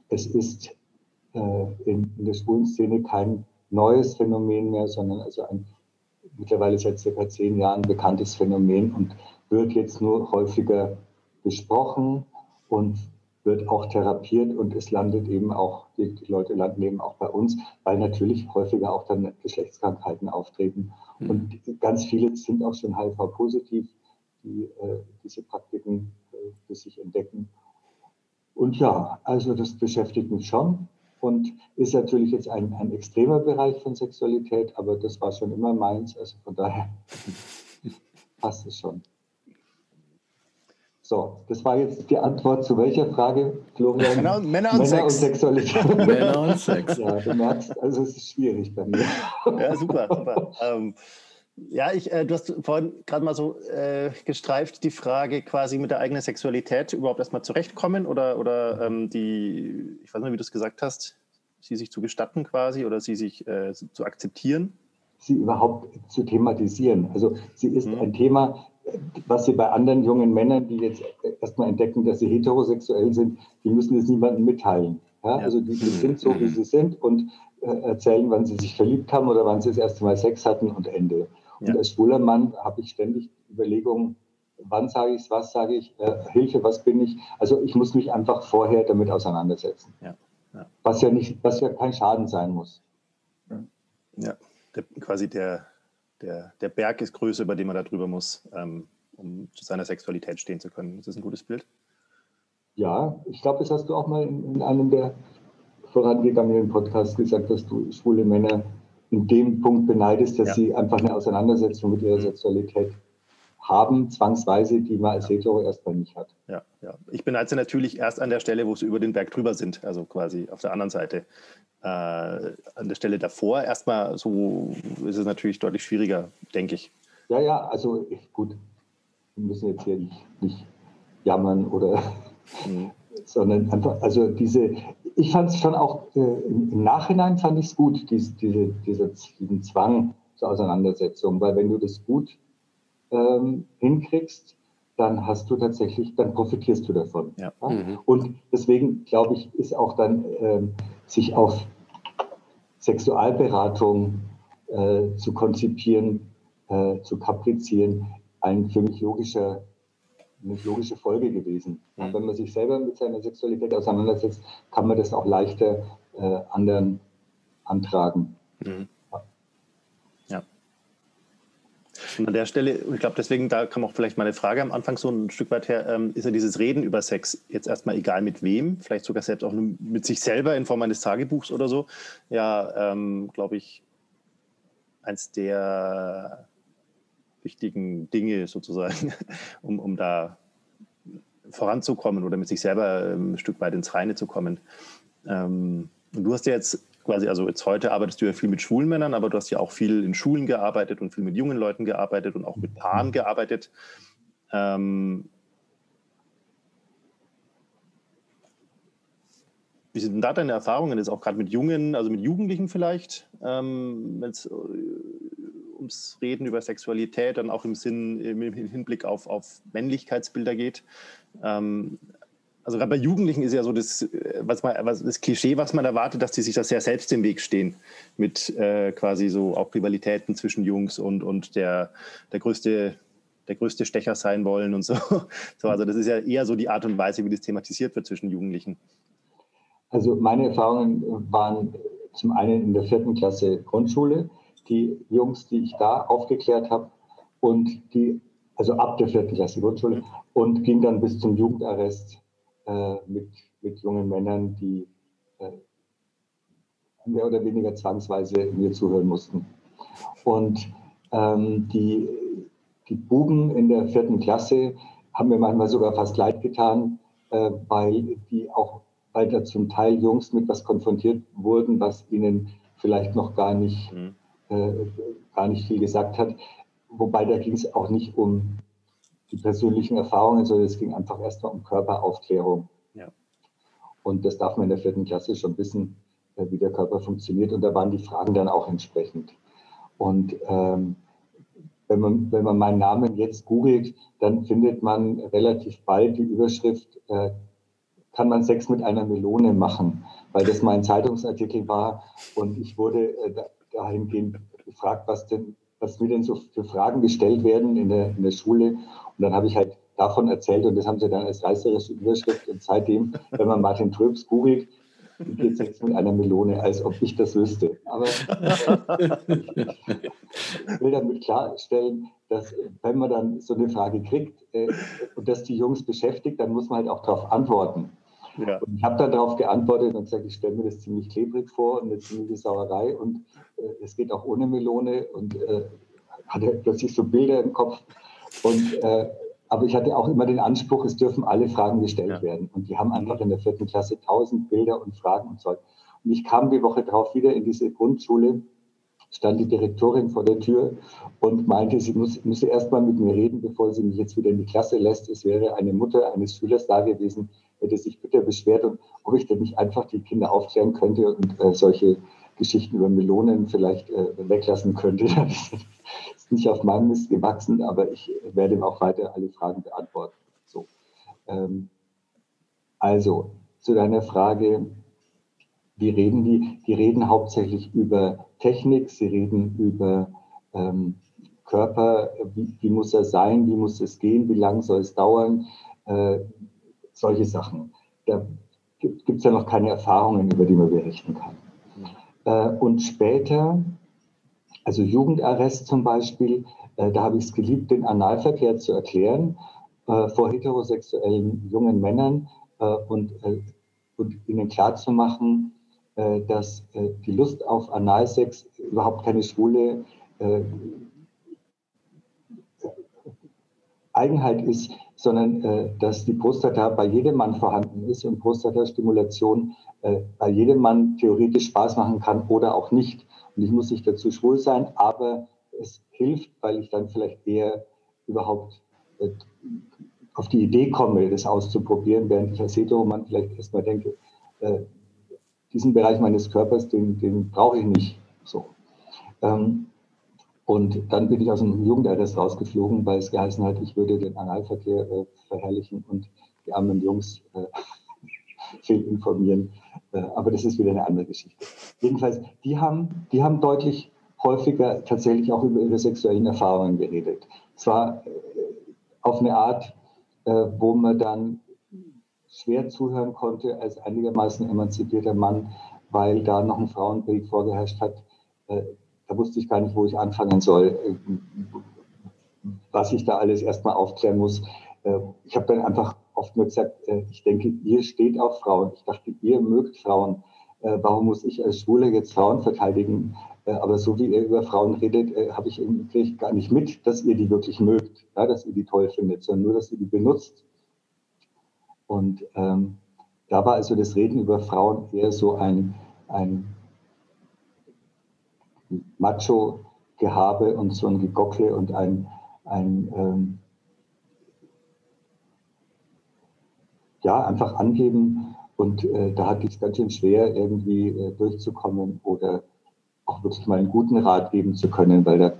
[SPEAKER 4] es ist äh, in, in der schwulen Szene kein neues Phänomen mehr, sondern also ein mittlerweile seit circa zehn Jahren bekanntes Phänomen und wird jetzt nur häufiger besprochen und wird auch therapiert und es landet eben auch, die, Leute landen eben auch bei uns, weil natürlich häufiger auch dann Geschlechtskrankheiten auftreten. Mhm. Und ganz viele sind auch schon HIV-positiv, die äh, diese Praktiken äh, für sich entdecken. Und ja, also das beschäftigt mich schon und ist natürlich jetzt ein, ein extremer Bereich von Sexualität, aber das war schon immer meins, also von daher passt es schon. So, das war jetzt die Antwort zu welcher Frage,
[SPEAKER 3] Florian? Männer, und, Männer und Männer Sex. Und
[SPEAKER 4] Sexualität. Männer und Sex. Ja, du merkst, also es ist schwierig bei mir.
[SPEAKER 3] Ja, super, super. Ähm, ja, ich, äh, du hast vorhin gerade mal so äh, gestreift, die Frage quasi mit der eigenen Sexualität überhaupt erstmal zurechtkommen oder, oder ähm, die, ich weiß nicht, wie du es gesagt hast, sie sich zu gestatten quasi oder sie sich äh, zu akzeptieren?
[SPEAKER 4] Sie überhaupt zu thematisieren. Also sie ist mhm. ein Thema, was sie bei anderen jungen Männern, die jetzt erstmal entdecken, dass sie heterosexuell sind, die müssen es niemandem mitteilen. Ja? Ja. Also die, die, sind so, wie sie sind und äh, erzählen, wann sie sich verliebt haben oder wann sie das erste Mal Sex hatten und Ende. Und ja. als schwuler Mann habe ich ständig Überlegungen, wann sage ich es, was sage ich, äh, Hilfe, was bin ich. Also ich muss mich einfach vorher damit auseinandersetzen. Was ja nicht, was ja kein Schaden sein muss.
[SPEAKER 3] Ja, der, quasi der, der, der Berg ist größer, über den man da drüber muss, ähm, um zu seiner Sexualität stehen zu können. Ist das ein gutes Bild?
[SPEAKER 4] Ja, ich glaube, das hast du auch mal in, in einem der vorangegangenen Podcasts gesagt, dass du schwule Männer in dem Punkt beneidest, dass ja. sie einfach eine Auseinandersetzung mit ihrer mhm. Sexualität haben, zwangsweise, die man als Hetero erstmal nicht hat.
[SPEAKER 3] Ja, ja. Ich beneide sie natürlich erst an der Stelle, wo sie über den Berg drüber sind, also quasi auf der anderen Seite. Äh, an der Stelle davor erstmal so ist es natürlich deutlich schwieriger, denke ich.
[SPEAKER 4] Ja, ja, also gut, wir müssen jetzt hier nicht, nicht jammern oder, mhm. sondern einfach, also diese, ich fand es schon auch, äh, im, Nachhinein fand ich es gut, diese, diese, diesen Zwang zur Auseinandersetzung, weil wenn du das gut ähm, hinkriegst, dann hast du tatsächlich, dann profitierst du davon. Ja. Ja? Mhm. Und deswegen glaube ich, ist auch dann ähm, sich auf Sexualberatung äh, zu konzipieren, äh, zu kaprizieren, ein für mich logischer, eine logische Folge gewesen. Mhm. Wenn man sich selber mit seiner Sexualität auseinandersetzt, kann man das auch leichter äh, anderen antragen. Mhm.
[SPEAKER 3] Und an der Stelle, ich glaube, deswegen, da kam auch vielleicht meine Frage am Anfang so ein Stück weit her, ähm, ist ja dieses Reden über Sex jetzt erstmal egal mit wem, vielleicht sogar selbst auch nur mit sich selber in Form eines Tagebuchs oder so, ja, ähm, glaube ich, eins der wichtigen Dinge sozusagen, um, um da voranzukommen oder mit sich selber ähm, ein Stück weit ins Reine zu kommen. Ähm, und du hast ja jetzt quasi, also jetzt heute arbeitest du ja viel mit schwulen Männern, aber du hast ja auch viel in Schulen gearbeitet und viel mit jungen Leuten gearbeitet und auch mit Paaren mhm. gearbeitet. Ähm, wie sind denn da deine Erfahrungen jetzt auch gerade mit Jungen, also mit Jugendlichen vielleicht, ähm, wenn es äh, ums Reden über Sexualität dann auch im Sinn, im Hinblick auf, auf Männlichkeitsbilder geht? Ähm, also gerade bei Jugendlichen ist ja so das, äh, was man, was, das Klischee, was man erwartet, dass die sich das sehr selbst im Weg stehen. Mit äh, quasi so auch Rivalitäten zwischen Jungs und, und der, der größte der größte Stecher sein wollen und so. so. Also das ist ja eher so die Art und Weise, wie das thematisiert wird zwischen Jugendlichen.
[SPEAKER 4] Also meine Erfahrungen waren zum einen in der vierten Klasse Grundschule. Die Jungs, die ich da aufgeklärt habe und die, also ab der vierten Klasse Grundschule und ging dann bis zum Jugendarrest äh, mit, mit jungen Männern, die äh, mehr oder weniger zwangsweise mir zuhören mussten. Und ähm, die, die Buben in der vierten Klasse haben mir manchmal sogar fast leid getan, äh, weil die auch weiter zum Teil Jungs mit was konfrontiert wurden, was ihnen vielleicht noch gar nicht, mhm. Äh, gar nicht viel gesagt hat. Wobei da ging es auch nicht um die persönlichen Erfahrungen, sondern es ging einfach erstmal um Körperaufklärung. Ja. Und das darf man in der vierten Klasse schon wissen, äh, wie der Körper funktioniert. Und da waren die Fragen dann auch entsprechend. Und ähm, wenn, man, wenn man meinen Namen jetzt googelt, dann findet man relativ bald die Überschrift, äh, kann man Sex mit einer Melone machen, weil das mein Zeitungsartikel war und ich wurde äh, dahingehend gefragt, was denn, was mir denn so für Fragen gestellt werden in der, in der Schule. Und dann habe ich halt davon erzählt und das haben sie dann als reißerische Überschrift. Und seitdem, wenn man Martin Tröbs googelt, geht Sex mit einer Melone, als ob ich das wüsste. Aber ich will damit klarstellen, dass wenn man dann so eine Frage kriegt äh, und das die Jungs beschäftigt, dann muss man halt auch darauf antworten. Ja. Und ich habe dann darauf geantwortet und gesagt, ich stelle mir das ziemlich klebrig vor und eine ziemliche Sauerei und äh, es geht auch ohne Melone und äh, hatte plötzlich so Bilder im Kopf. Und, äh, aber ich hatte auch immer den Anspruch, es dürfen alle Fragen gestellt ja. werden. Und die haben einfach in der vierten Klasse tausend Bilder und Fragen und Zeug. Und ich kam die Woche drauf wieder in diese Grundschule, stand die Direktorin vor der Tür und meinte, sie muss, müsse erst mal mit mir reden, bevor sie mich jetzt wieder in die Klasse lässt. Es wäre eine Mutter eines Schülers da gewesen, hätte sich bitte beschwert und ob ich denn nicht einfach die Kinder aufklären könnte und äh, solche Geschichten über Melonen vielleicht äh, weglassen könnte. Das ist nicht auf meinem Mist gewachsen, aber ich werde ihm auch weiter alle Fragen beantworten. So. Ähm, also zu deiner Frage, wie reden die? Die reden hauptsächlich über Technik, sie reden über ähm, Körper, wie, wie, muss er sein, wie muss es gehen, wie lange soll es dauern, äh, solche Sachen. Da gibt es ja noch keine Erfahrungen, über die man berichten kann. Äh, und später, also Jugendarrest zum Beispiel, äh, da habe ich es geliebt, den Analverkehr zu erklären äh, vor heterosexuellen jungen Männern äh, und, äh, und ihnen klarzumachen, äh, dass die Lust auf Analsex überhaupt keine schwule Eigenheit ist, sondern äh, dass die Prostata bei jedem Mann vorhanden ist und Prostatastimulation äh, bei jedem Mann theoretisch Spaß machen kann oder auch nicht. Und ich muss nicht dazu schwul sein, aber es hilft, weil ich dann vielleicht eher überhaupt äh, auf die Idee komme, das auszuprobieren, während ich als Heteroman vielleicht erstmal denke, äh, diesen Bereich meines Körpers, den, den brauche ich nicht. So. Ähm, und dann bin ich aus dem Jugendarrest rausgeflogen, weil es geheißen hat, ich würde den Analverkehr äh, verherrlichen und die armen Jungs äh, fehlinformieren. Äh, aber das ist wieder eine andere Geschichte. Jedenfalls, die haben, die haben deutlich häufiger tatsächlich auch über ihre sexuellen Erfahrungen geredet. Zwar äh, auf eine Art, äh, wo man dann schwer zuhören konnte als einigermaßen emanzipierter Mann, weil da noch ein Frauenbild vorgeherrscht hat, äh, da wusste ich gar nicht, wo ich anfangen soll, was ich da alles erstmal aufklären muss. Äh, ich habe dann einfach oft nur gesagt, äh, ich denke, ihr steht auf Frauen. Ich dachte, ihr mögt Frauen. Äh, warum muss ich als Schwule jetzt Frauen verteidigen? Aber so wie ihr über Frauen redet, habe ich kriege gar nicht mit, dass ihr die wirklich mögt, dass ihr die toll findet, sondern nur, dass ihr die benutzt. Und ähm, da war also das Reden über Frauen eher so ein, ein Macho-Gehabe und so ein Gegockle und ein, ein ähm, ja, einfach angeben. Und äh, da hatte ich es ganz schön schwer, irgendwie äh, durchzukommen oder auch wirklich mal einen guten Rat geben zu können, weil da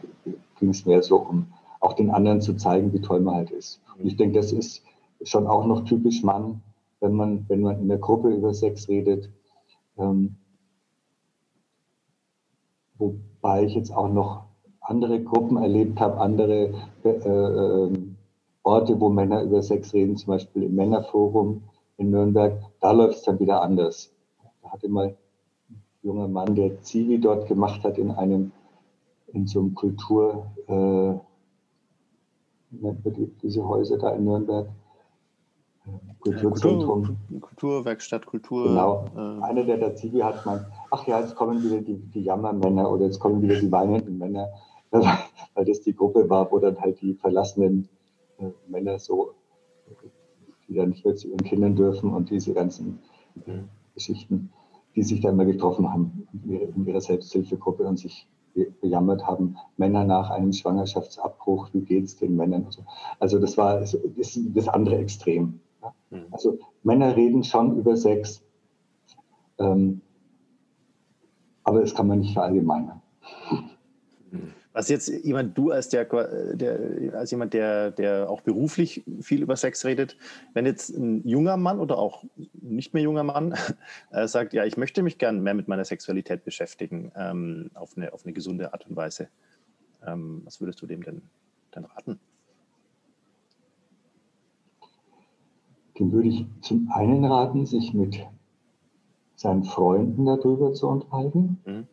[SPEAKER 4] ging es mehr so um auch den anderen zu zeigen, wie toll man halt ist. Und ich denke, das ist schon auch noch typisch Mann, wenn man, wenn man in der Gruppe über Sex redet. Ähm, wobei ich jetzt auch noch andere Gruppen erlebt habe, andere äh, äh, Orte, wo Männer über Sex reden, zum Beispiel im Männerforum in Nürnberg, da läuft es dann wieder anders. Da hatte mal ein junger Mann, der Zivi dort gemacht hat in einem in so einem Kultur, äh, nennt man die, diese Häuser da in Nürnberg,
[SPEAKER 3] Kulturzentrum. Kultur, Kulturwerkstatt, Kultur.
[SPEAKER 4] Genau. Äh, Einer der Dazivi hat gemeint, ach ja, jetzt kommen wieder die, die Jammermänner oder jetzt kommen wieder die weinenden Männer, weil das die Gruppe war, wo dann halt die verlassenen äh, Männer so, die dann nicht mehr zu ihren Kindern dürfen und diese ganzen äh, Geschichten, die sich dann mal getroffen haben in ihrer, Selbsthilfegruppe und sich bejammert haben, Männer nach einem Schwangerschaftsabbruch, wie geht es den Männern? Also, also das war das, das andere Extrem. Mhm. Also Männer reden schon über Sex, ähm, aber das kann man nicht verallgemeinern.
[SPEAKER 3] Was jetzt jemand, du als, der, der, als jemand, der, der auch beruflich viel über Sex redet, wenn jetzt ein junger Mann oder auch nicht mehr junger Mann äh, sagt, ja, ich möchte mich gern mehr mit meiner Sexualität beschäftigen, ähm, auf, eine, auf eine gesunde Art und Weise, ähm, was würdest du dem denn, denn raten?
[SPEAKER 4] Dem würde ich zum einen raten, sich mit seinen Freunden darüber zu unterhalten. Mhm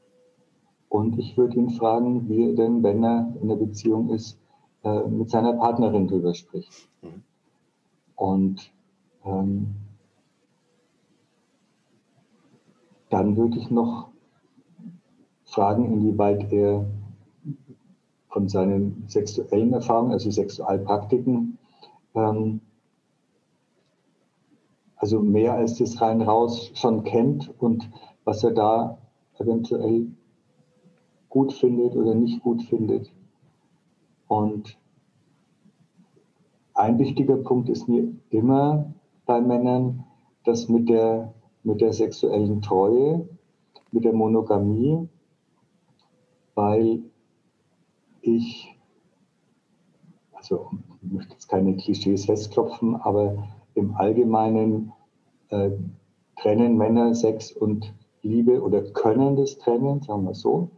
[SPEAKER 4] und ich würde ihn fragen, wie er denn, wenn er in der Beziehung ist, äh, mit seiner Partnerin drüber spricht. Mhm. Und ähm, dann würde ich noch fragen, inwieweit er von seinen sexuellen Erfahrungen, also Sexualpraktiken, ähm, also mehr als das rein raus schon kennt und was er da eventuell gut findet oder nicht gut findet. Und ein wichtiger Punkt ist mir immer bei Männern, dass mit der, mit der sexuellen Treue, mit der Monogamie, weil ich, also ich möchte jetzt keine Klischees festklopfen, aber im Allgemeinen äh, trennen Männer Sex und Liebe oder können das trennen, sagen wir so.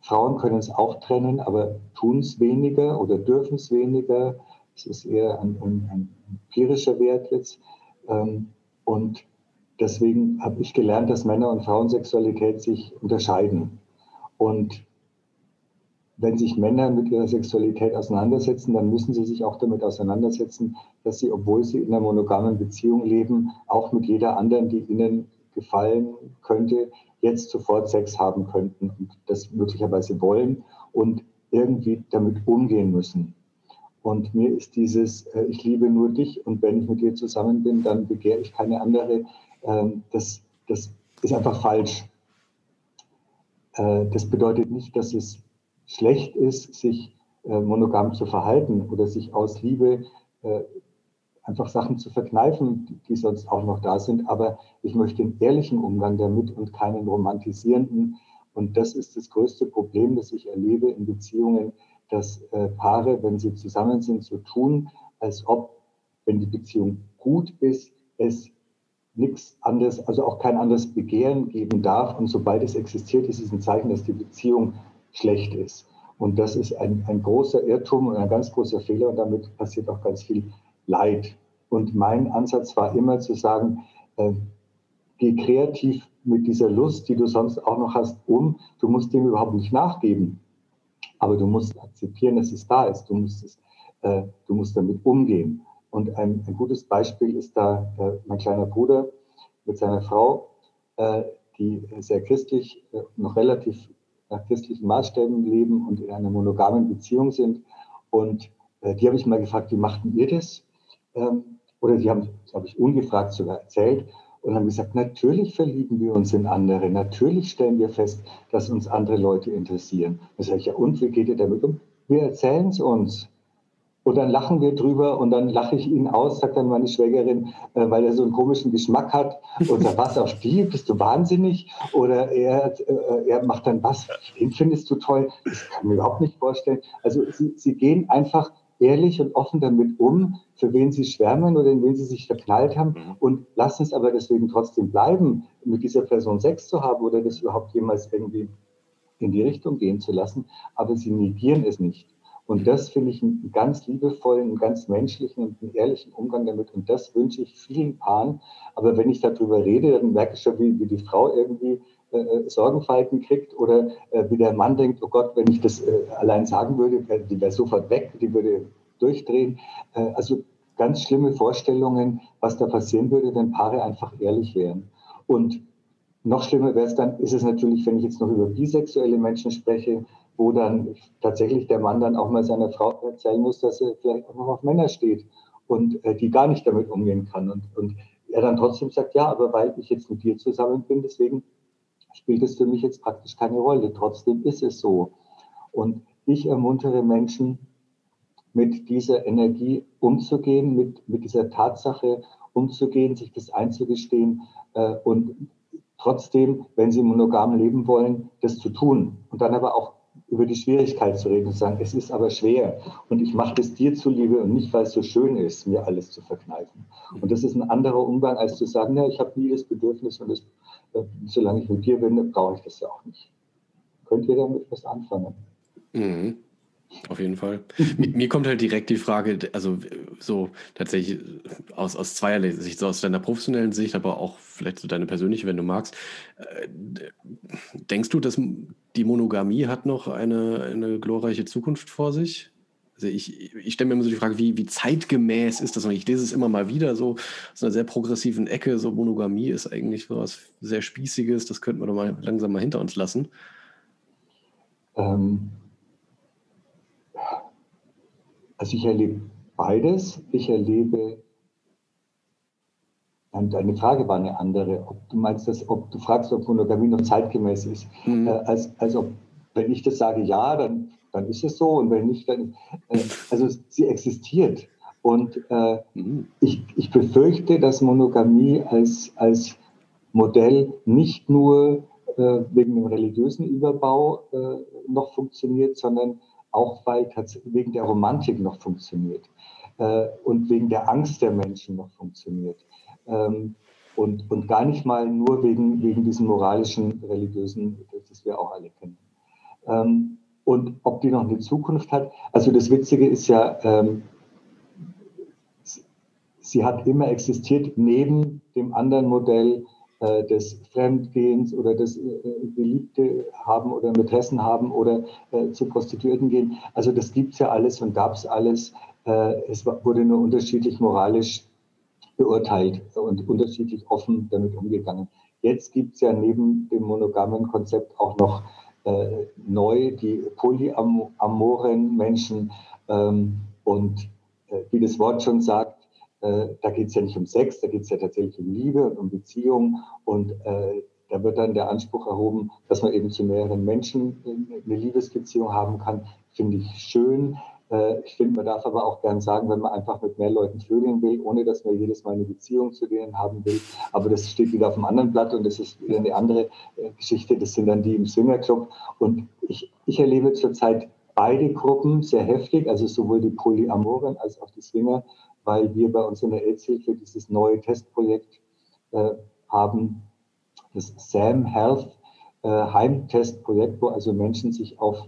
[SPEAKER 4] Frauen können es auch trennen, aber tun es weniger oder dürfen es weniger. Es ist eher ein, ein, ein empirischer Wert jetzt. Ähm, und deswegen habe ich gelernt, dass Männer- und Frauensexualität sich unterscheiden. Und wenn sich Männer mit ihrer Sexualität auseinandersetzen, dann müssen sie sich auch damit auseinandersetzen, dass sie, obwohl sie in einer monogamen Beziehung leben, auch mit jeder anderen, die ihnen gefallen könnte, jetzt sofort Sex haben könnten und das möglicherweise wollen und irgendwie damit umgehen müssen. Und mir ist dieses, äh, ich liebe nur dich und wenn ich mit dir zusammen bin, dann begehre ich keine andere, äh, das, das ist einfach falsch. Äh, das bedeutet nicht, dass es schlecht ist, sich äh, monogam zu verhalten oder sich aus Liebe äh, einfach Sachen zu verkneifen, die sonst auch noch da sind. Aber ich möchte einen ehrlichen Umgang damit und keinen romantisierenden. Und das ist das größte Problem, das ich erlebe in Beziehungen, dass äh, Paare, wenn sie zusammen sind, so tun, als ob, wenn die Beziehung gut ist, es nichts anderes, also auch kein anderes Begehren geben darf. Und sobald es existiert, ist es ein Zeichen, dass die Beziehung schlecht ist. Und das ist ein, ein großer Irrtum und ein ganz großer Fehler. Und damit passiert auch ganz viel Leid. Und mein Ansatz war immer zu sagen, äh, geh kreativ mit dieser Lust, die du sonst auch noch hast, um. Du musst dem überhaupt nicht nachgeben. Aber du musst akzeptieren, dass es da ist. Du musst, es, äh, du musst damit umgehen. Und ein, ein gutes Beispiel ist da äh, mein kleiner Bruder mit seiner Frau, äh, die sehr christlich, äh, noch relativ nach christlichen Maßstäben leben und in einer monogamen Beziehung sind. Und äh, die habe ich mal gefragt, wie machten ihr das? ähm, oder sie haben, glaube ich, ungefragt sogar erzählt und haben gesagt, natürlich verlieben wir uns in andere, natürlich stellen wir fest, dass uns andere Leute interessieren. Da sage ich, ja, und wie geht ihr damit um? Wir erzählen es uns. Und dann lachen wir drüber und dann lache ich ihn aus, sagt dann meine Schwägerin, äh, weil er so einen komischen Geschmack hat. Und sagt, was auf die? Bist du wahnsinnig? Oder er, äh, er macht dann was? Den findest du toll? Das kann ich mir überhaupt nicht vorstellen. Also sie, sie gehen einfach ehrlich und offen damit um, für wen sie schwärmen oder in wen sie sich verknallt haben mhm. und lassen es aber deswegen trotzdem bleiben, mit dieser Person Sex zu haben oder das überhaupt jemals irgendwie in die Richtung gehen zu lassen, aber sie negieren es nicht. Und das finde ich einen ganz liebevollen, einen ganz menschlichen und einen ehrlichen Umgang damit. Und das wünsche ich vielen Paaren. Aber wenn ich darüber rede, dann merke ich schon, wie, wie die Frau irgendwie äh, Sorgenfalten kriegt oder äh, wie der Mann denkt, oh Gott, wenn ich das äh, allein sagen würde, die wäre sofort weg, die würde durchdrehen. Äh, also ganz schlimme Vorstellungen, was da passieren würde, wenn Paare einfach ehrlich wären. Und noch schlimmer wäre es dann, ist es natürlich, wenn ich jetzt noch über bisexuelle Menschen spreche, wo dann tatsächlich der Mann dann auch mal seiner Frau erzählen muss, dass er vielleicht auch noch auf Männer steht und äh, die gar nicht damit umgehen kann. Und, und er dann trotzdem sagt, ja, aber weil ich jetzt mit dir zusammen bin, deswegen spielt es für mich jetzt praktisch keine Rolle. Trotzdem ist es so. Und ich ermuntere Menschen, mit dieser Energie umzugehen, mit, mit dieser Tatsache umzugehen, sich das einzugestehen äh, und trotzdem, wenn sie monogam leben wollen, das zu tun. Und dann aber auch über die Schwierigkeit zu reden und zu sagen, es ist aber schwer und ich mache das dir zuliebe und nicht, weil es so schön ist, mir alles zu verkneifen. Und das ist ein anderer Umgang, als zu sagen, ja, ich habe nie das Bedürfnis und das, äh, solange ich mit dir bin, brauche ich das ja auch nicht. Könnt ihr damit was anfangen?
[SPEAKER 2] Mhm. Auf jeden Fall. Mir kommt halt direkt die Frage, also so tatsächlich aus, aus zweierlei Sicht, so aus deiner professionellen Sicht, aber auch vielleicht so deine persönliche, wenn du magst. Äh, denkst du, dass die Monogamie hat noch eine, eine glorreiche Zukunft vor sich? Also ich, ich stelle mir immer so die Frage, wie, wie zeitgemäß ist das? Und ich lese es immer mal wieder so aus einer sehr progressiven Ecke. So Monogamie ist eigentlich so was sehr Spießiges. Das könnten wir doch mal langsam mal hinter uns lassen.
[SPEAKER 4] Ähm, also ich erlebe beides. Ich erlebe, deine Frage war eine andere, ob du meinst, dass, ob du fragst, ob Monogamie noch zeitgemäß ist. Mhm. Äh, als, als ob, wenn ich das sage, ja, dann, dann ist es so und wenn nicht, dann, äh, also sie existiert. Und äh, mhm. ich, ich befürchte, dass Monogamie als, als Modell nicht nur äh, wegen dem religiösen Überbau äh, noch funktioniert, sondern auch weil wegen der Romantik noch funktioniert äh, und wegen der Angst der Menschen noch funktioniert. Ähm, und, und gar nicht mal nur wegen, wegen diesem moralischen, religiösen, das wir auch alle kennen. Ähm, und ob die noch eine Zukunft hat, also das Witzige ist ja, ähm, sie hat immer existiert neben dem anderen Modell, äh, des Fremdgehens oder des äh, Geliebte haben oder Mätressen haben oder äh, zu Prostituierten gehen. Also das gibt es ja alles und gab es alles. Es wurde nur unterschiedlich moralisch beurteilt und unterschiedlich offen damit umgegangen. Jetzt gibt es ja neben dem monogamen Konzept auch noch neu die polyamoren Menschen ähm, und wie das Wort schon sagt, äh, da geht es ja nicht um Sex, da geht es ja tatsächlich um Liebe und um Beziehung. Und äh, da wird dann der Anspruch erhoben, dass man eben zu mehreren Menschen eine Liebesbeziehung haben kann. Finde ich schön. Äh, ich finde, man darf aber auch gern sagen, wenn man einfach mit mehr Leuten vögeln will, ohne dass man jedes Mal eine Beziehung zu denen haben will. Aber das steht wieder auf dem anderen Blatt und das ist wieder eine andere äh, Geschichte. Das sind dann die im Swingerclub. Und ich, ich erlebe zurzeit beide Gruppen sehr heftig, also sowohl die Polyamoren als auch die Swinger weil wir bei uns in der AIDS-Hilfe dieses neue Testprojekt äh, haben, das SAM Health äh, Heimtestprojekt, wo also Menschen sich auf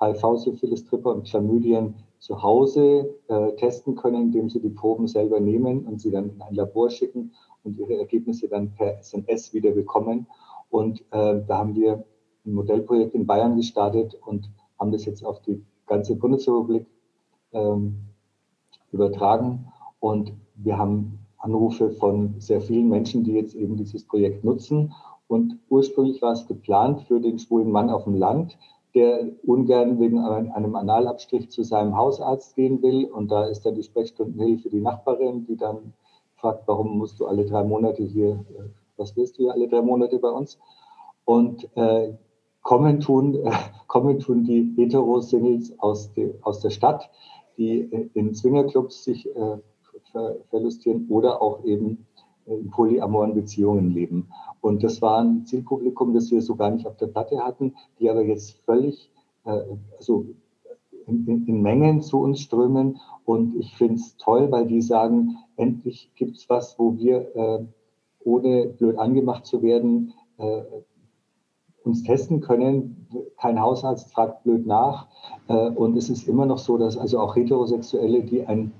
[SPEAKER 4] HIV, Syphilis, Tripper und Chlamydien zu Hause äh, testen können, indem sie die Proben selber nehmen und sie dann in ein Labor schicken und ihre Ergebnisse dann per SMS wieder bekommen. Und äh, da haben wir ein Modellprojekt in Bayern gestartet und haben das jetzt auf die ganze Bundesrepublik ähm, übertragen. Und wir haben Anrufe von sehr vielen Menschen, die jetzt eben dieses Projekt nutzen. Und ursprünglich war es geplant für den schwulen Mann auf dem Land, der ungern wegen einem Analabstrich zu seinem Hausarzt gehen will. Und da ist dann die Sprechstundenhilfe die Nachbarin, die dann fragt, warum musst du alle drei Monate hier, äh, was willst du hier alle drei Monate bei uns? Und äh, kommen, tun, äh, kommen tun die Hetero-Singles aus, aus der Stadt, die äh, in Swingerclubs sich äh, verlustieren oder auch eben in polyamoren Beziehungen leben. Und das war ein Zielpublikum, das wir so gar nicht auf der Platte hatten, die aber jetzt völlig äh, also in, in, in, Mengen zu uns strömen. Und ich finde es toll, weil die sagen, endlich gibt es was, wo wir, äh, ohne blöd angemacht zu werden, äh, uns testen können. Kein Hausarzt fragt blöd nach. Äh, und es ist immer noch so, dass also auch Heterosexuelle, die ein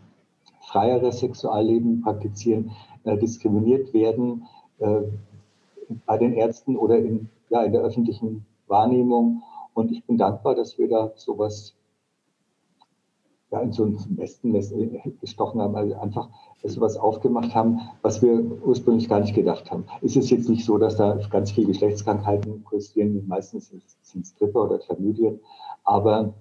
[SPEAKER 4] freieres Sexualleben praktizieren, äh, diskriminiert werden äh, bei den Ärzten oder in, ja, in der öffentlichen Wahrnehmung. Und ich bin dankbar, dass wir da sowas ja, in so ein Wespennest gestochen haben, also einfach sowas aufgemacht haben, was wir ursprünglich gar nicht gedacht haben. Es ist jetzt nicht so, dass da ganz viele Geschlechtskrankheiten kursieren, meistens sind es Grippe oder Chlamydien, aber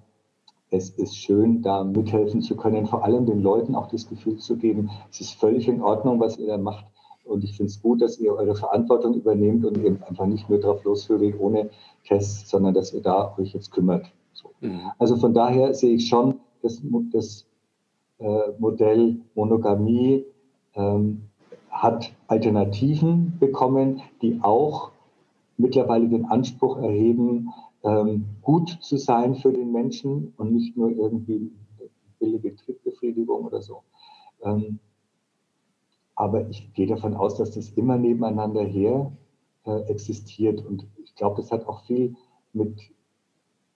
[SPEAKER 4] es ist schön, da mithelfen zu können, vor allem den Leuten auch das Gefühl zu geben, es ist völlig in Ordnung, was ihr da macht. Und ich finde es gut, dass ihr eure Verantwortung übernehmt und eben einfach nicht nur drauf losvögelt ohne Tests, sondern dass ihr da euch jetzt kümmert. So. Mhm. Also von daher sehe ich schon, das, das äh, Modell Monogamie ähm, hat Alternativen bekommen, die auch mittlerweile den Anspruch erheben, gut zu sein für den Menschen und nicht nur irgendwie billige Trittbefriedigung oder so. Ähm, aber ich gehe davon aus, dass das immer nebeneinander her äh, existiert. Und ich glaube, das hat auch viel mit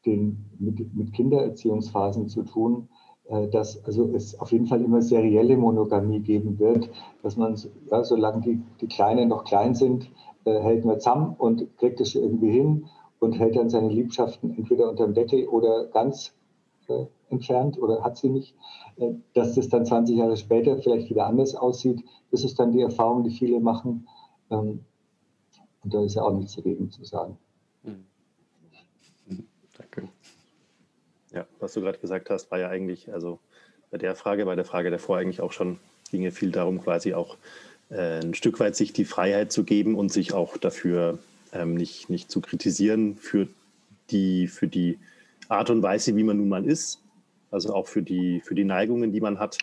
[SPEAKER 4] den, mit, mit Kindererziehungsphasen zu tun, äh, dass also es auf jeden Fall immer serielle Monogamie geben wird, dass man, ja, solange die, die Kleinen noch klein sind, äh, hält man zusammen und kriegt es irgendwie hin und hält dann seine Liebschaften entweder unterm Deckel oder ganz äh, entfernt oder hat sie nicht. Äh, dass das dann 20 Jahre später vielleicht wieder anders aussieht, das ist dann die Erfahrung, die viele machen. Ähm, und da ist ja auch nichts dagegen zu sagen. Mhm.
[SPEAKER 3] Danke. Ja, was du gerade gesagt hast, war ja eigentlich, also bei der Frage, bei der Frage davor eigentlich auch schon, ging ja viel darum, quasi auch äh, ein Stück weit sich die Freiheit zu geben und sich auch dafür ähm, nicht, nicht zu kritisieren für die, für die Art und Weise, wie man nun mal ist. Also auch für die, für die Neigungen, die man hat,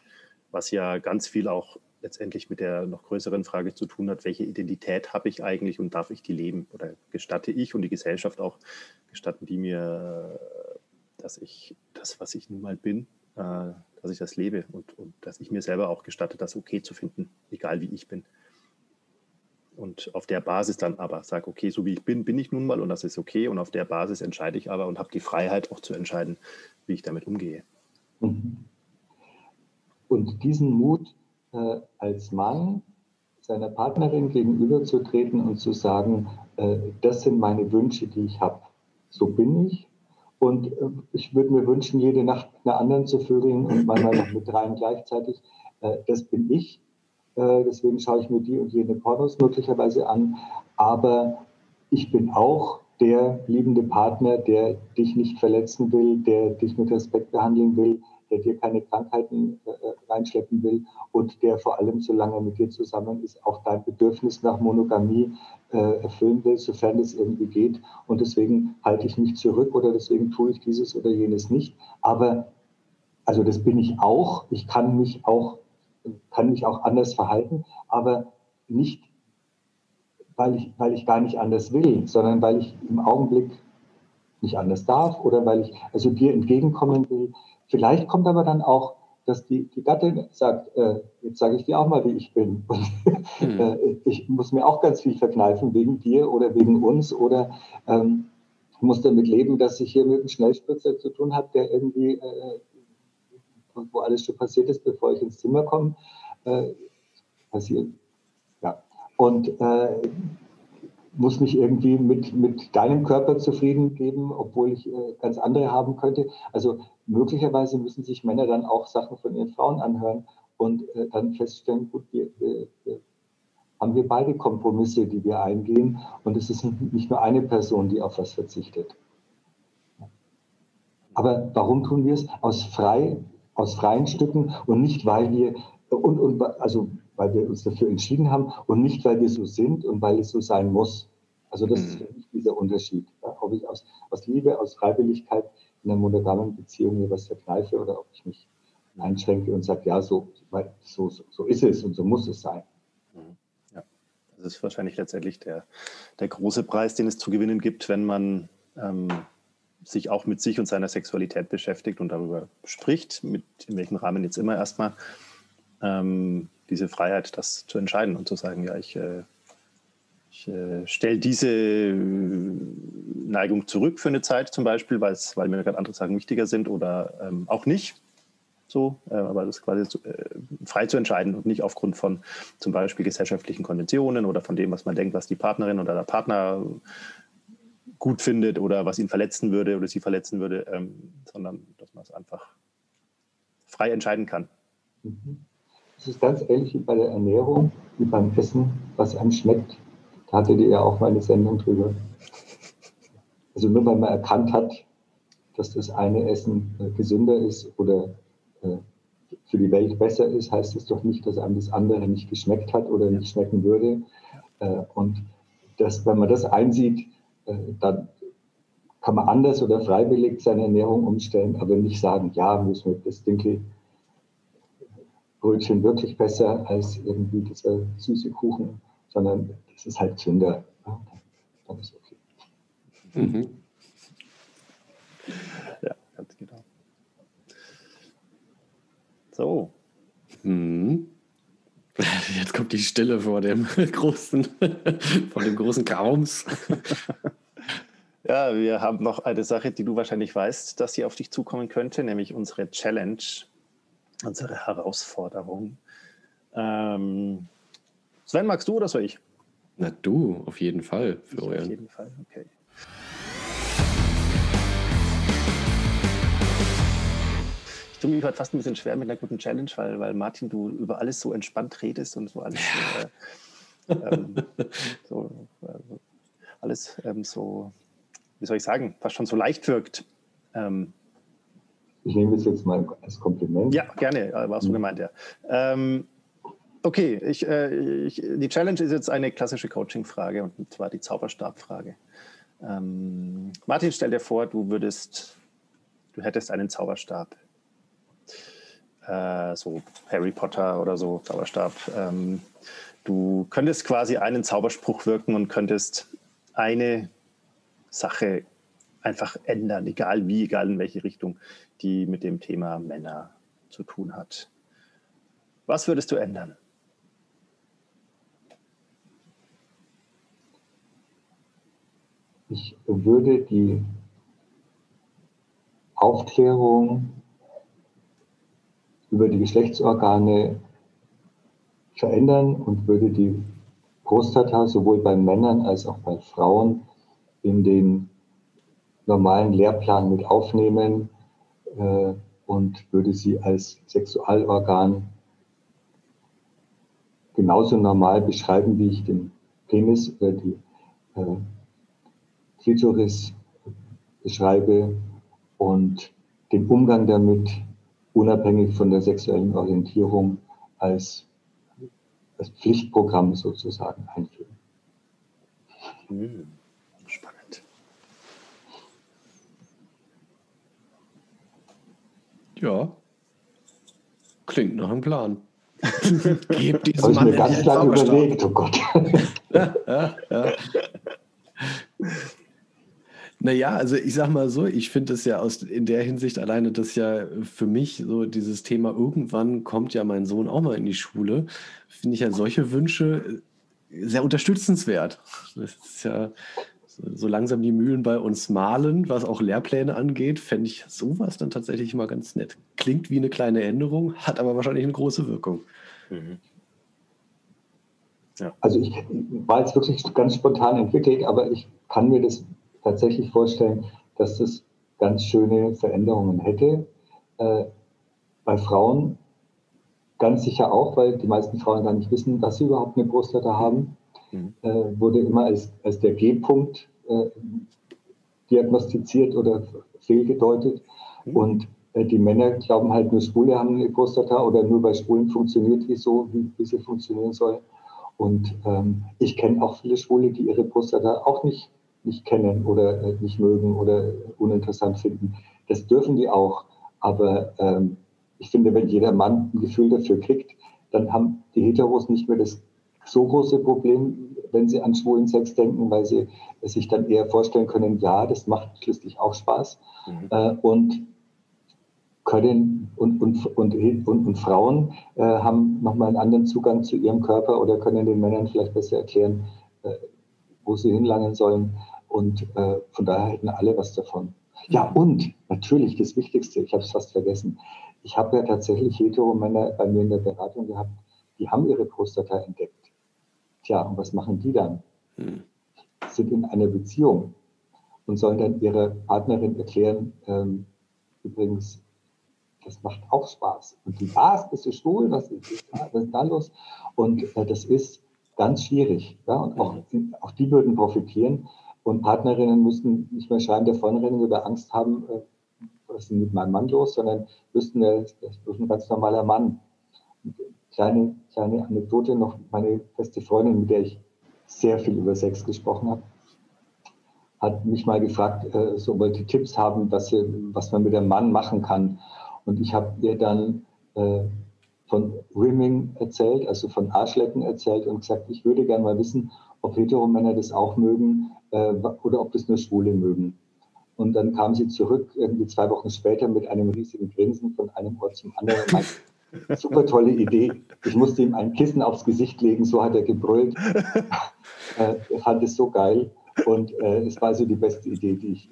[SPEAKER 3] was ja ganz viel auch letztendlich mit der noch größeren Frage zu tun hat, welche Identität habe ich eigentlich und darf ich die leben oder gestatte ich und die Gesellschaft auch, gestatten die mir, dass ich das, was ich nun mal bin, äh, dass ich das lebe und, und dass ich mir selber auch gestatte, das okay zu finden, egal wie ich bin. Und auf der Basis dann aber sage, okay, so wie ich bin, bin ich nun mal und das ist okay. Und auf der Basis entscheide ich aber und habe die Freiheit auch zu entscheiden, wie ich damit umgehe. Mhm.
[SPEAKER 4] Und diesen Mut, äh, als Mann seiner Partnerin gegenüberzutreten und zu sagen, äh, das sind meine Wünsche, die ich habe. So bin ich. Und äh, ich würde mir wünschen, jede Nacht einer anderen zu vögeln und manchmal noch mit dreien gleichzeitig. Äh, das bin ich. Äh, deswegen schaue ich mir die und jene Pornos möglicherweise an. Aber ich bin auch der liebende Partner, der dich nicht verletzen will, der dich mit Respekt behandeln will, der dir keine Krankheiten äh, äh, reinschleppen will und der vor allem, solange er mit dir zusammen ist, auch dein Bedürfnis nach Monogamie äh, erfüllen will, sofern es irgendwie geht. Und deswegen halte ich mich zurück oder deswegen tue ich dieses oder jenes nicht. Aber also das bin ich auch. Ich kann mich auch, kann mich auch anders verhalten, aber nicht, weil ich, weil ich gar nicht anders will, sondern weil ich im Augenblick nicht anders darf oder weil ich also dir entgegenkommen will, Vielleicht kommt aber dann auch, dass die, die Gattin sagt, äh, jetzt sage ich dir auch mal, wie ich bin. Und, mhm. äh, ich muss mir auch ganz viel verkneifen wegen dir oder wegen uns oder ähm, muss damit leben, dass ich hier mit einem Schnellspritzer zu tun habe, der irgendwie, äh, wo alles schon passiert ist, bevor ich ins Zimmer komme, äh, passiert. Ja. Und äh, muss mich irgendwie mit, mit deinem Körper zufrieden geben, obwohl ich äh, ganz andere haben könnte. Also möglicherweise müssen sich Männer dann auch Sachen von ihren Frauen anhören und äh, dann feststellen, gut, wir, wir, wir haben wir beide Kompromisse, die wir eingehen und es ist nicht nur eine Person, die auf was verzichtet. Aber warum tun wir es? Aus, frei, aus freien Stücken und nicht, weil wir, und, und, also weil wir uns dafür entschieden haben und nicht, weil wir so sind und weil es so sein muss. Also das mhm. ist für mich dieser Unterschied. Ja, ob ich aus, aus Liebe, aus Freiwilligkeit in einer monogamen Beziehung mir was verkneife oder ob ich mich einschränke und sage, ja, so, so, so ist es und so muss es sein.
[SPEAKER 3] Mhm. Ja, das ist wahrscheinlich letztendlich der, der große Preis, den es zu gewinnen gibt, wenn man ähm, sich auch mit sich und seiner Sexualität beschäftigt und darüber spricht, mit in welchem Rahmen jetzt immer erstmal. Ähm, diese Freiheit, das zu entscheiden und zu sagen, ja, ich, äh, ich äh, stelle diese Neigung zurück für eine Zeit zum Beispiel, weil mir gerade andere Sachen wichtiger sind oder ähm, auch nicht. So, äh, aber das quasi zu, äh, frei zu entscheiden und nicht aufgrund von zum Beispiel gesellschaftlichen Konventionen oder von dem, was man denkt, was die Partnerin oder der Partner gut findet oder was ihn verletzen würde oder sie verletzen würde, ähm, sondern dass man es einfach frei entscheiden kann.
[SPEAKER 4] Mhm. Es ist ganz ähnlich wie bei der Ernährung, wie beim Essen, was einem schmeckt. Da hattet ihr ja auch mal eine Sendung drüber. Also nur weil man erkannt hat, dass das eine Essen äh, gesünder ist oder äh, für die Welt besser ist, heißt es doch nicht, dass einem das andere nicht geschmeckt hat oder nicht schmecken würde. Äh, und das, wenn man das einsieht, dann kann man anders oder freiwillig seine Ernährung umstellen, aber nicht sagen, ja, müssen wir das Dinkelbrötchen wirklich besser als irgendwie dieser süße Kuchen, sondern das ist halt Zünder. Ja, dann ist okay. Mhm.
[SPEAKER 3] Ja, ganz genau. So. Mhm.
[SPEAKER 2] Jetzt kommt die Stille vor dem großen, vor dem großen Chaos.
[SPEAKER 3] Ja, wir haben noch eine Sache, die du wahrscheinlich weißt, dass sie auf dich zukommen könnte, nämlich unsere Challenge, unsere Herausforderung. Ähm, Sven, magst du oder soll ich?
[SPEAKER 2] Na du, auf jeden Fall, Florian.
[SPEAKER 3] auf jeden Fall, okay. Ich tue mich heute fast ein bisschen schwer mit einer guten Challenge, weil, weil Martin, du über alles so entspannt redest und so alles, äh, ähm, so, äh, alles ähm, so, wie soll ich sagen, fast schon so leicht wirkt. Ähm,
[SPEAKER 4] ich nehme das jetzt mal als Kompliment.
[SPEAKER 3] Ja, gerne, war so mhm. gemeint, ja. Ähm, okay, ich, äh, ich, die Challenge ist jetzt eine klassische Coaching-Frage und zwar die Zauberstab-Frage. Ähm, Martin, stell dir vor, du würdest, du hättest einen Zauberstab äh, so Harry Potter oder so, Zauberstab. Ähm, du könntest quasi einen Zauberspruch wirken und könntest eine Sache einfach ändern, egal wie, egal in welche Richtung, die mit dem Thema Männer zu tun hat. Was würdest du ändern?
[SPEAKER 4] Ich würde die Aufklärung über die Geschlechtsorgane verändern und würde die Prostata sowohl bei Männern als auch bei Frauen in den normalen Lehrplan mit aufnehmen äh, und würde sie als Sexualorgan genauso normal beschreiben, wie ich den Penis oder die äh, Klitoris beschreibe und den Umgang damit unabhängig von der sexuellen Orientierung als, als Pflichtprogramm sozusagen einführen.
[SPEAKER 3] Hm, spannend.
[SPEAKER 2] Ja, klingt nach einem Plan. Gebt
[SPEAKER 4] diesem Mann mir ganz lange überlegt, oh Gott. ja, ja, ja.
[SPEAKER 2] Naja, also ich sag mal so, ich finde es ja aus in der Hinsicht alleine, dass ja für mich so dieses Thema, irgendwann kommt ja mein Sohn auch mal in die Schule, finde ich ja solche Wünsche äh, sehr unterstützenswert. Das ist ja so langsam die Mühlen bei uns malen, was auch Lehrpläne angeht, fände ich sowas dann tatsächlich mal ganz nett. Klingt wie eine kleine Änderung, hat aber wahrscheinlich eine große Wirkung. Mhm.
[SPEAKER 4] Ja. Also ich war jetzt wirklich ganz spontan entwickelt, aber ich kann mir das tatsächlich vorstellen, dass das ganz schöne Veränderungen hätte. Äh, bei Frauen ganz sicher auch, weil die meisten Frauen gar nicht wissen, dass sie überhaupt eine Prostata haben. Mhm. Äh, wurde immer als, als der G-Punkt äh, diagnostiziert oder fehlgedeutet. Mhm. Und äh, die Männer glauben halt, nur Schwule haben eine Prostata oder nur bei Schwulen funktioniert die so, wie, wie sie funktionieren soll. Und ähm, ich kenne auch viele Schwule, die ihre Prostata auch nicht nicht kennen oder äh, nicht mögen oder uninteressant finden. Das dürfen die auch. Aber ähm, ich finde, wenn jeder Mann ein Gefühl dafür kriegt, dann haben die Heteros nicht mehr das so große Problem, wenn sie an schwulen Sex denken, weil sie sich dann eher vorstellen können, ja, das macht schließlich auch Spaß. Mhm. Äh, und können und, und, und, und, und Frauen äh, haben nochmal einen anderen Zugang zu ihrem Körper oder können den Männern vielleicht besser erklären, äh, wo sie hinlangen sollen. Und äh, von daher hätten alle was davon. Ja, und natürlich das Wichtigste, ich habe es fast vergessen. Ich habe ja tatsächlich Hetero-Männer bei mir in der Beratung gehabt, die haben ihre Prostata entdeckt. Tja, und was machen die dann? Hm. Sind in einer Beziehung. und sollen dann ihrer Partnerin erklären, ähm, übrigens, das macht auch Spaß. Und die, was, bist du schwul? Was ist, was ist da los? Und äh, das ist ganz schwierig. Ja? Und auch, auch die würden profitieren. Und Partnerinnen müssten nicht mehr schreiben, der vornrennen oder Angst haben, äh, was ist denn mit meinem Mann los, sondern wüssten, das ist ein ganz normaler Mann. Kleine, kleine Anekdote noch, meine beste Freundin, mit der ich sehr viel über Sex gesprochen habe, hat mich mal gefragt, äh, so wollte Tipps haben, was, hier, was man mit einem Mann machen kann. Und ich habe ihr dann äh, von Rimming erzählt, also von Arschlecken erzählt und gesagt, ich würde gerne mal wissen, ob Heteromänner das auch mögen äh, oder ob das nur Schwule mögen. Und dann kam sie zurück, irgendwie zwei Wochen später, mit einem riesigen Grinsen von einem Ort zum anderen. Meinte, super tolle Idee. Ich musste ihm ein Kissen aufs Gesicht legen, so hat er gebrüllt. äh, er fand es so geil. Und äh, es war so die beste Idee, die ich.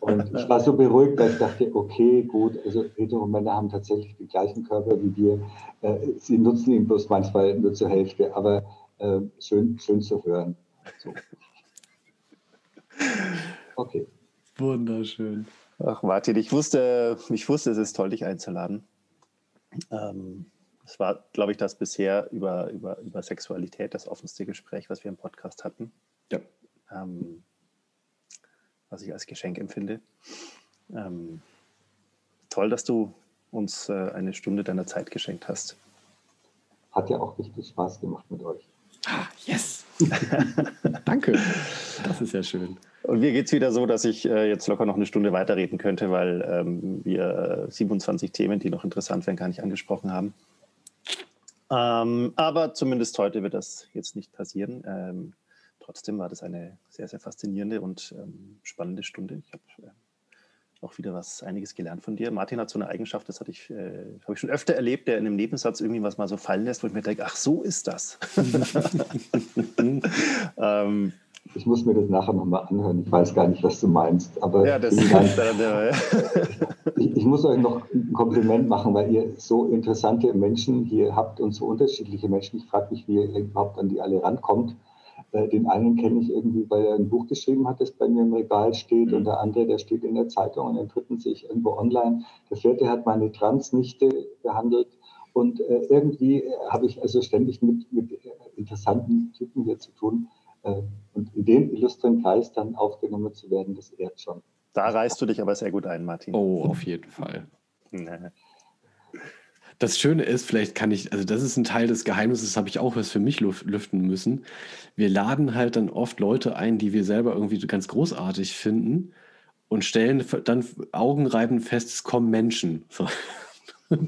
[SPEAKER 4] und ich war so beruhigt, weil ich dachte, okay, gut, also Hetero-Männer haben tatsächlich den gleichen Körper wie wir. Äh, sie nutzen ihn bloß manchmal nur zur Hälfte, aber äh, schön, schön zu hören. So.
[SPEAKER 2] Okay. Wunderschön.
[SPEAKER 3] Ach, Martin, ich wusste, ich wusste, es ist toll, dich einzuladen. Ähm, es war, glaube ich, das bisher über, über, über Sexualität das offenste Gespräch, was wir im Podcast hatten.
[SPEAKER 2] Ja.
[SPEAKER 3] Ähm, was ich als Geschenk empfinde. Ähm, toll, dass du uns äh, eine Stunde deiner Zeit geschenkt hast.
[SPEAKER 4] Hat ja auch richtig Spaß gemacht mit euch.
[SPEAKER 2] Ah, yes! Danke. Das ist ja schön.
[SPEAKER 3] Und mir geht es wieder so, dass ich äh, jetzt locker noch eine Stunde weiterreden könnte, weil ähm, wir 27 Themen, die noch interessant wären, gar nicht angesprochen haben. Ähm, aber zumindest heute wird das jetzt nicht passieren. Ähm, trotzdem war das eine sehr, sehr faszinierende und ähm, spannende Stunde. Ich habe äh, auch wieder was, einiges gelernt von dir. Martin hat so eine Eigenschaft, das hatte ich, äh, habe ich schon öfter erlebt, der in einem Nebensatz irgendwie was mal so fallen lässt, wo ich mir denke, ach, so ist das.
[SPEAKER 4] ähm, ich muss mir das nachher nochmal anhören. Ich weiß gar nicht, was du meinst. Aber
[SPEAKER 3] ja, das
[SPEAKER 4] ist ich, ich, muss euch noch ein Kompliment machen, weil ihr so interessante Menschen hier habt und so unterschiedliche Menschen. Ich frage mich, wie ihr überhaupt an die alle rankommt. Äh, den einen kenne ich irgendwie, weil er ein Buch geschrieben hat, das bei mir im Regal steht, mhm. und der andere, der steht in der Zeitung, und den dritten sehe ich irgendwo online. Der vierte hat meine Transnichte behandelt. Und äh, irgendwie habe ich also ständig mit, mit interessanten Typen hier zu tun. Äh, und in dem illustren Kreis dann aufgenommen zu werden, das ehrt schon.
[SPEAKER 3] Da reißt du dich aber sehr gut ein, Martin.
[SPEAKER 2] Oh, auf jeden Fall. Das Schöne ist, vielleicht kann ich, also das ist ein Teil des Geheimnisses, das habe ich auch was für mich lüften müssen. Wir laden halt dann oft Leute ein, die wir selber irgendwie ganz großartig finden und stellen dann augenreibend fest, es kommen Menschen. So.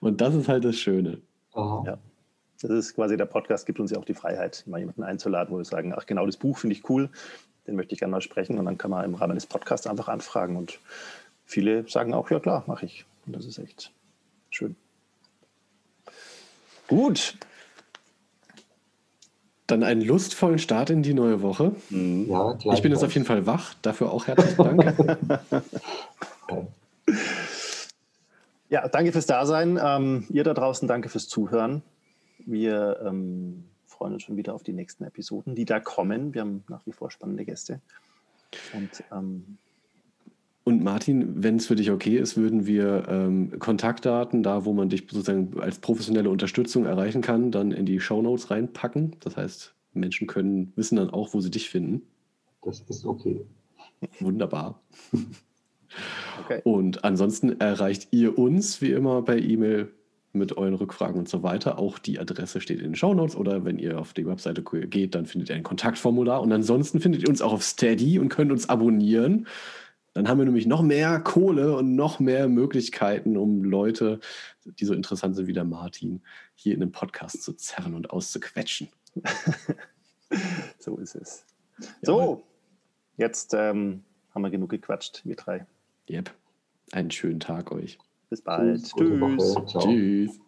[SPEAKER 2] und das ist halt das Schöne.
[SPEAKER 3] Oh. Ja. Das ist quasi der Podcast, gibt uns ja auch die Freiheit, mal jemanden einzuladen, wo wir sagen, ach genau, das Buch finde ich cool, den möchte ich gerne mal sprechen. Und dann kann man im Rahmen des Podcasts einfach anfragen. Und viele sagen auch, ja klar, mache ich. Und das ist echt schön. Gut.
[SPEAKER 2] Dann einen lustvollen Start in die neue Woche.
[SPEAKER 4] Mhm. Ja,
[SPEAKER 2] ich bin jetzt auf jeden Fall wach. Dafür auch herzlichen Dank.
[SPEAKER 3] ja, danke fürs Dasein. Ähm, ihr da draußen, danke fürs Zuhören. Wir ähm, freuen uns schon wieder auf die nächsten Episoden, die da kommen. Wir haben nach wie vor spannende Gäste. Und, ähm,
[SPEAKER 2] und Martin, wenn es für dich okay ist, würden wir ähm, Kontaktdaten, da wo man dich sozusagen als professionelle Unterstützung erreichen kann, dann in die Show Notes reinpacken. Das heißt, Menschen können wissen dann auch, wo sie dich finden.
[SPEAKER 4] Das ist okay.
[SPEAKER 2] Wunderbar. Okay. Und ansonsten erreicht ihr uns wie immer per E-Mail mit euren Rückfragen und so weiter. Auch die Adresse steht in den Show Notes oder wenn ihr auf die Webseite geht, dann findet ihr ein Kontaktformular. Und ansonsten findet ihr uns auch auf Steady und könnt uns abonnieren. Dann haben wir nämlich noch mehr Kohle und noch mehr Möglichkeiten, um Leute, die so interessant sind wie der Martin, hier in den Podcast zu zerren und auszuquetschen.
[SPEAKER 3] so ist es. So, jetzt ähm, haben wir genug gequatscht, wir drei.
[SPEAKER 2] Yep. Einen schönen Tag euch.
[SPEAKER 3] Bis bald. Tschüss.
[SPEAKER 2] Tschüss.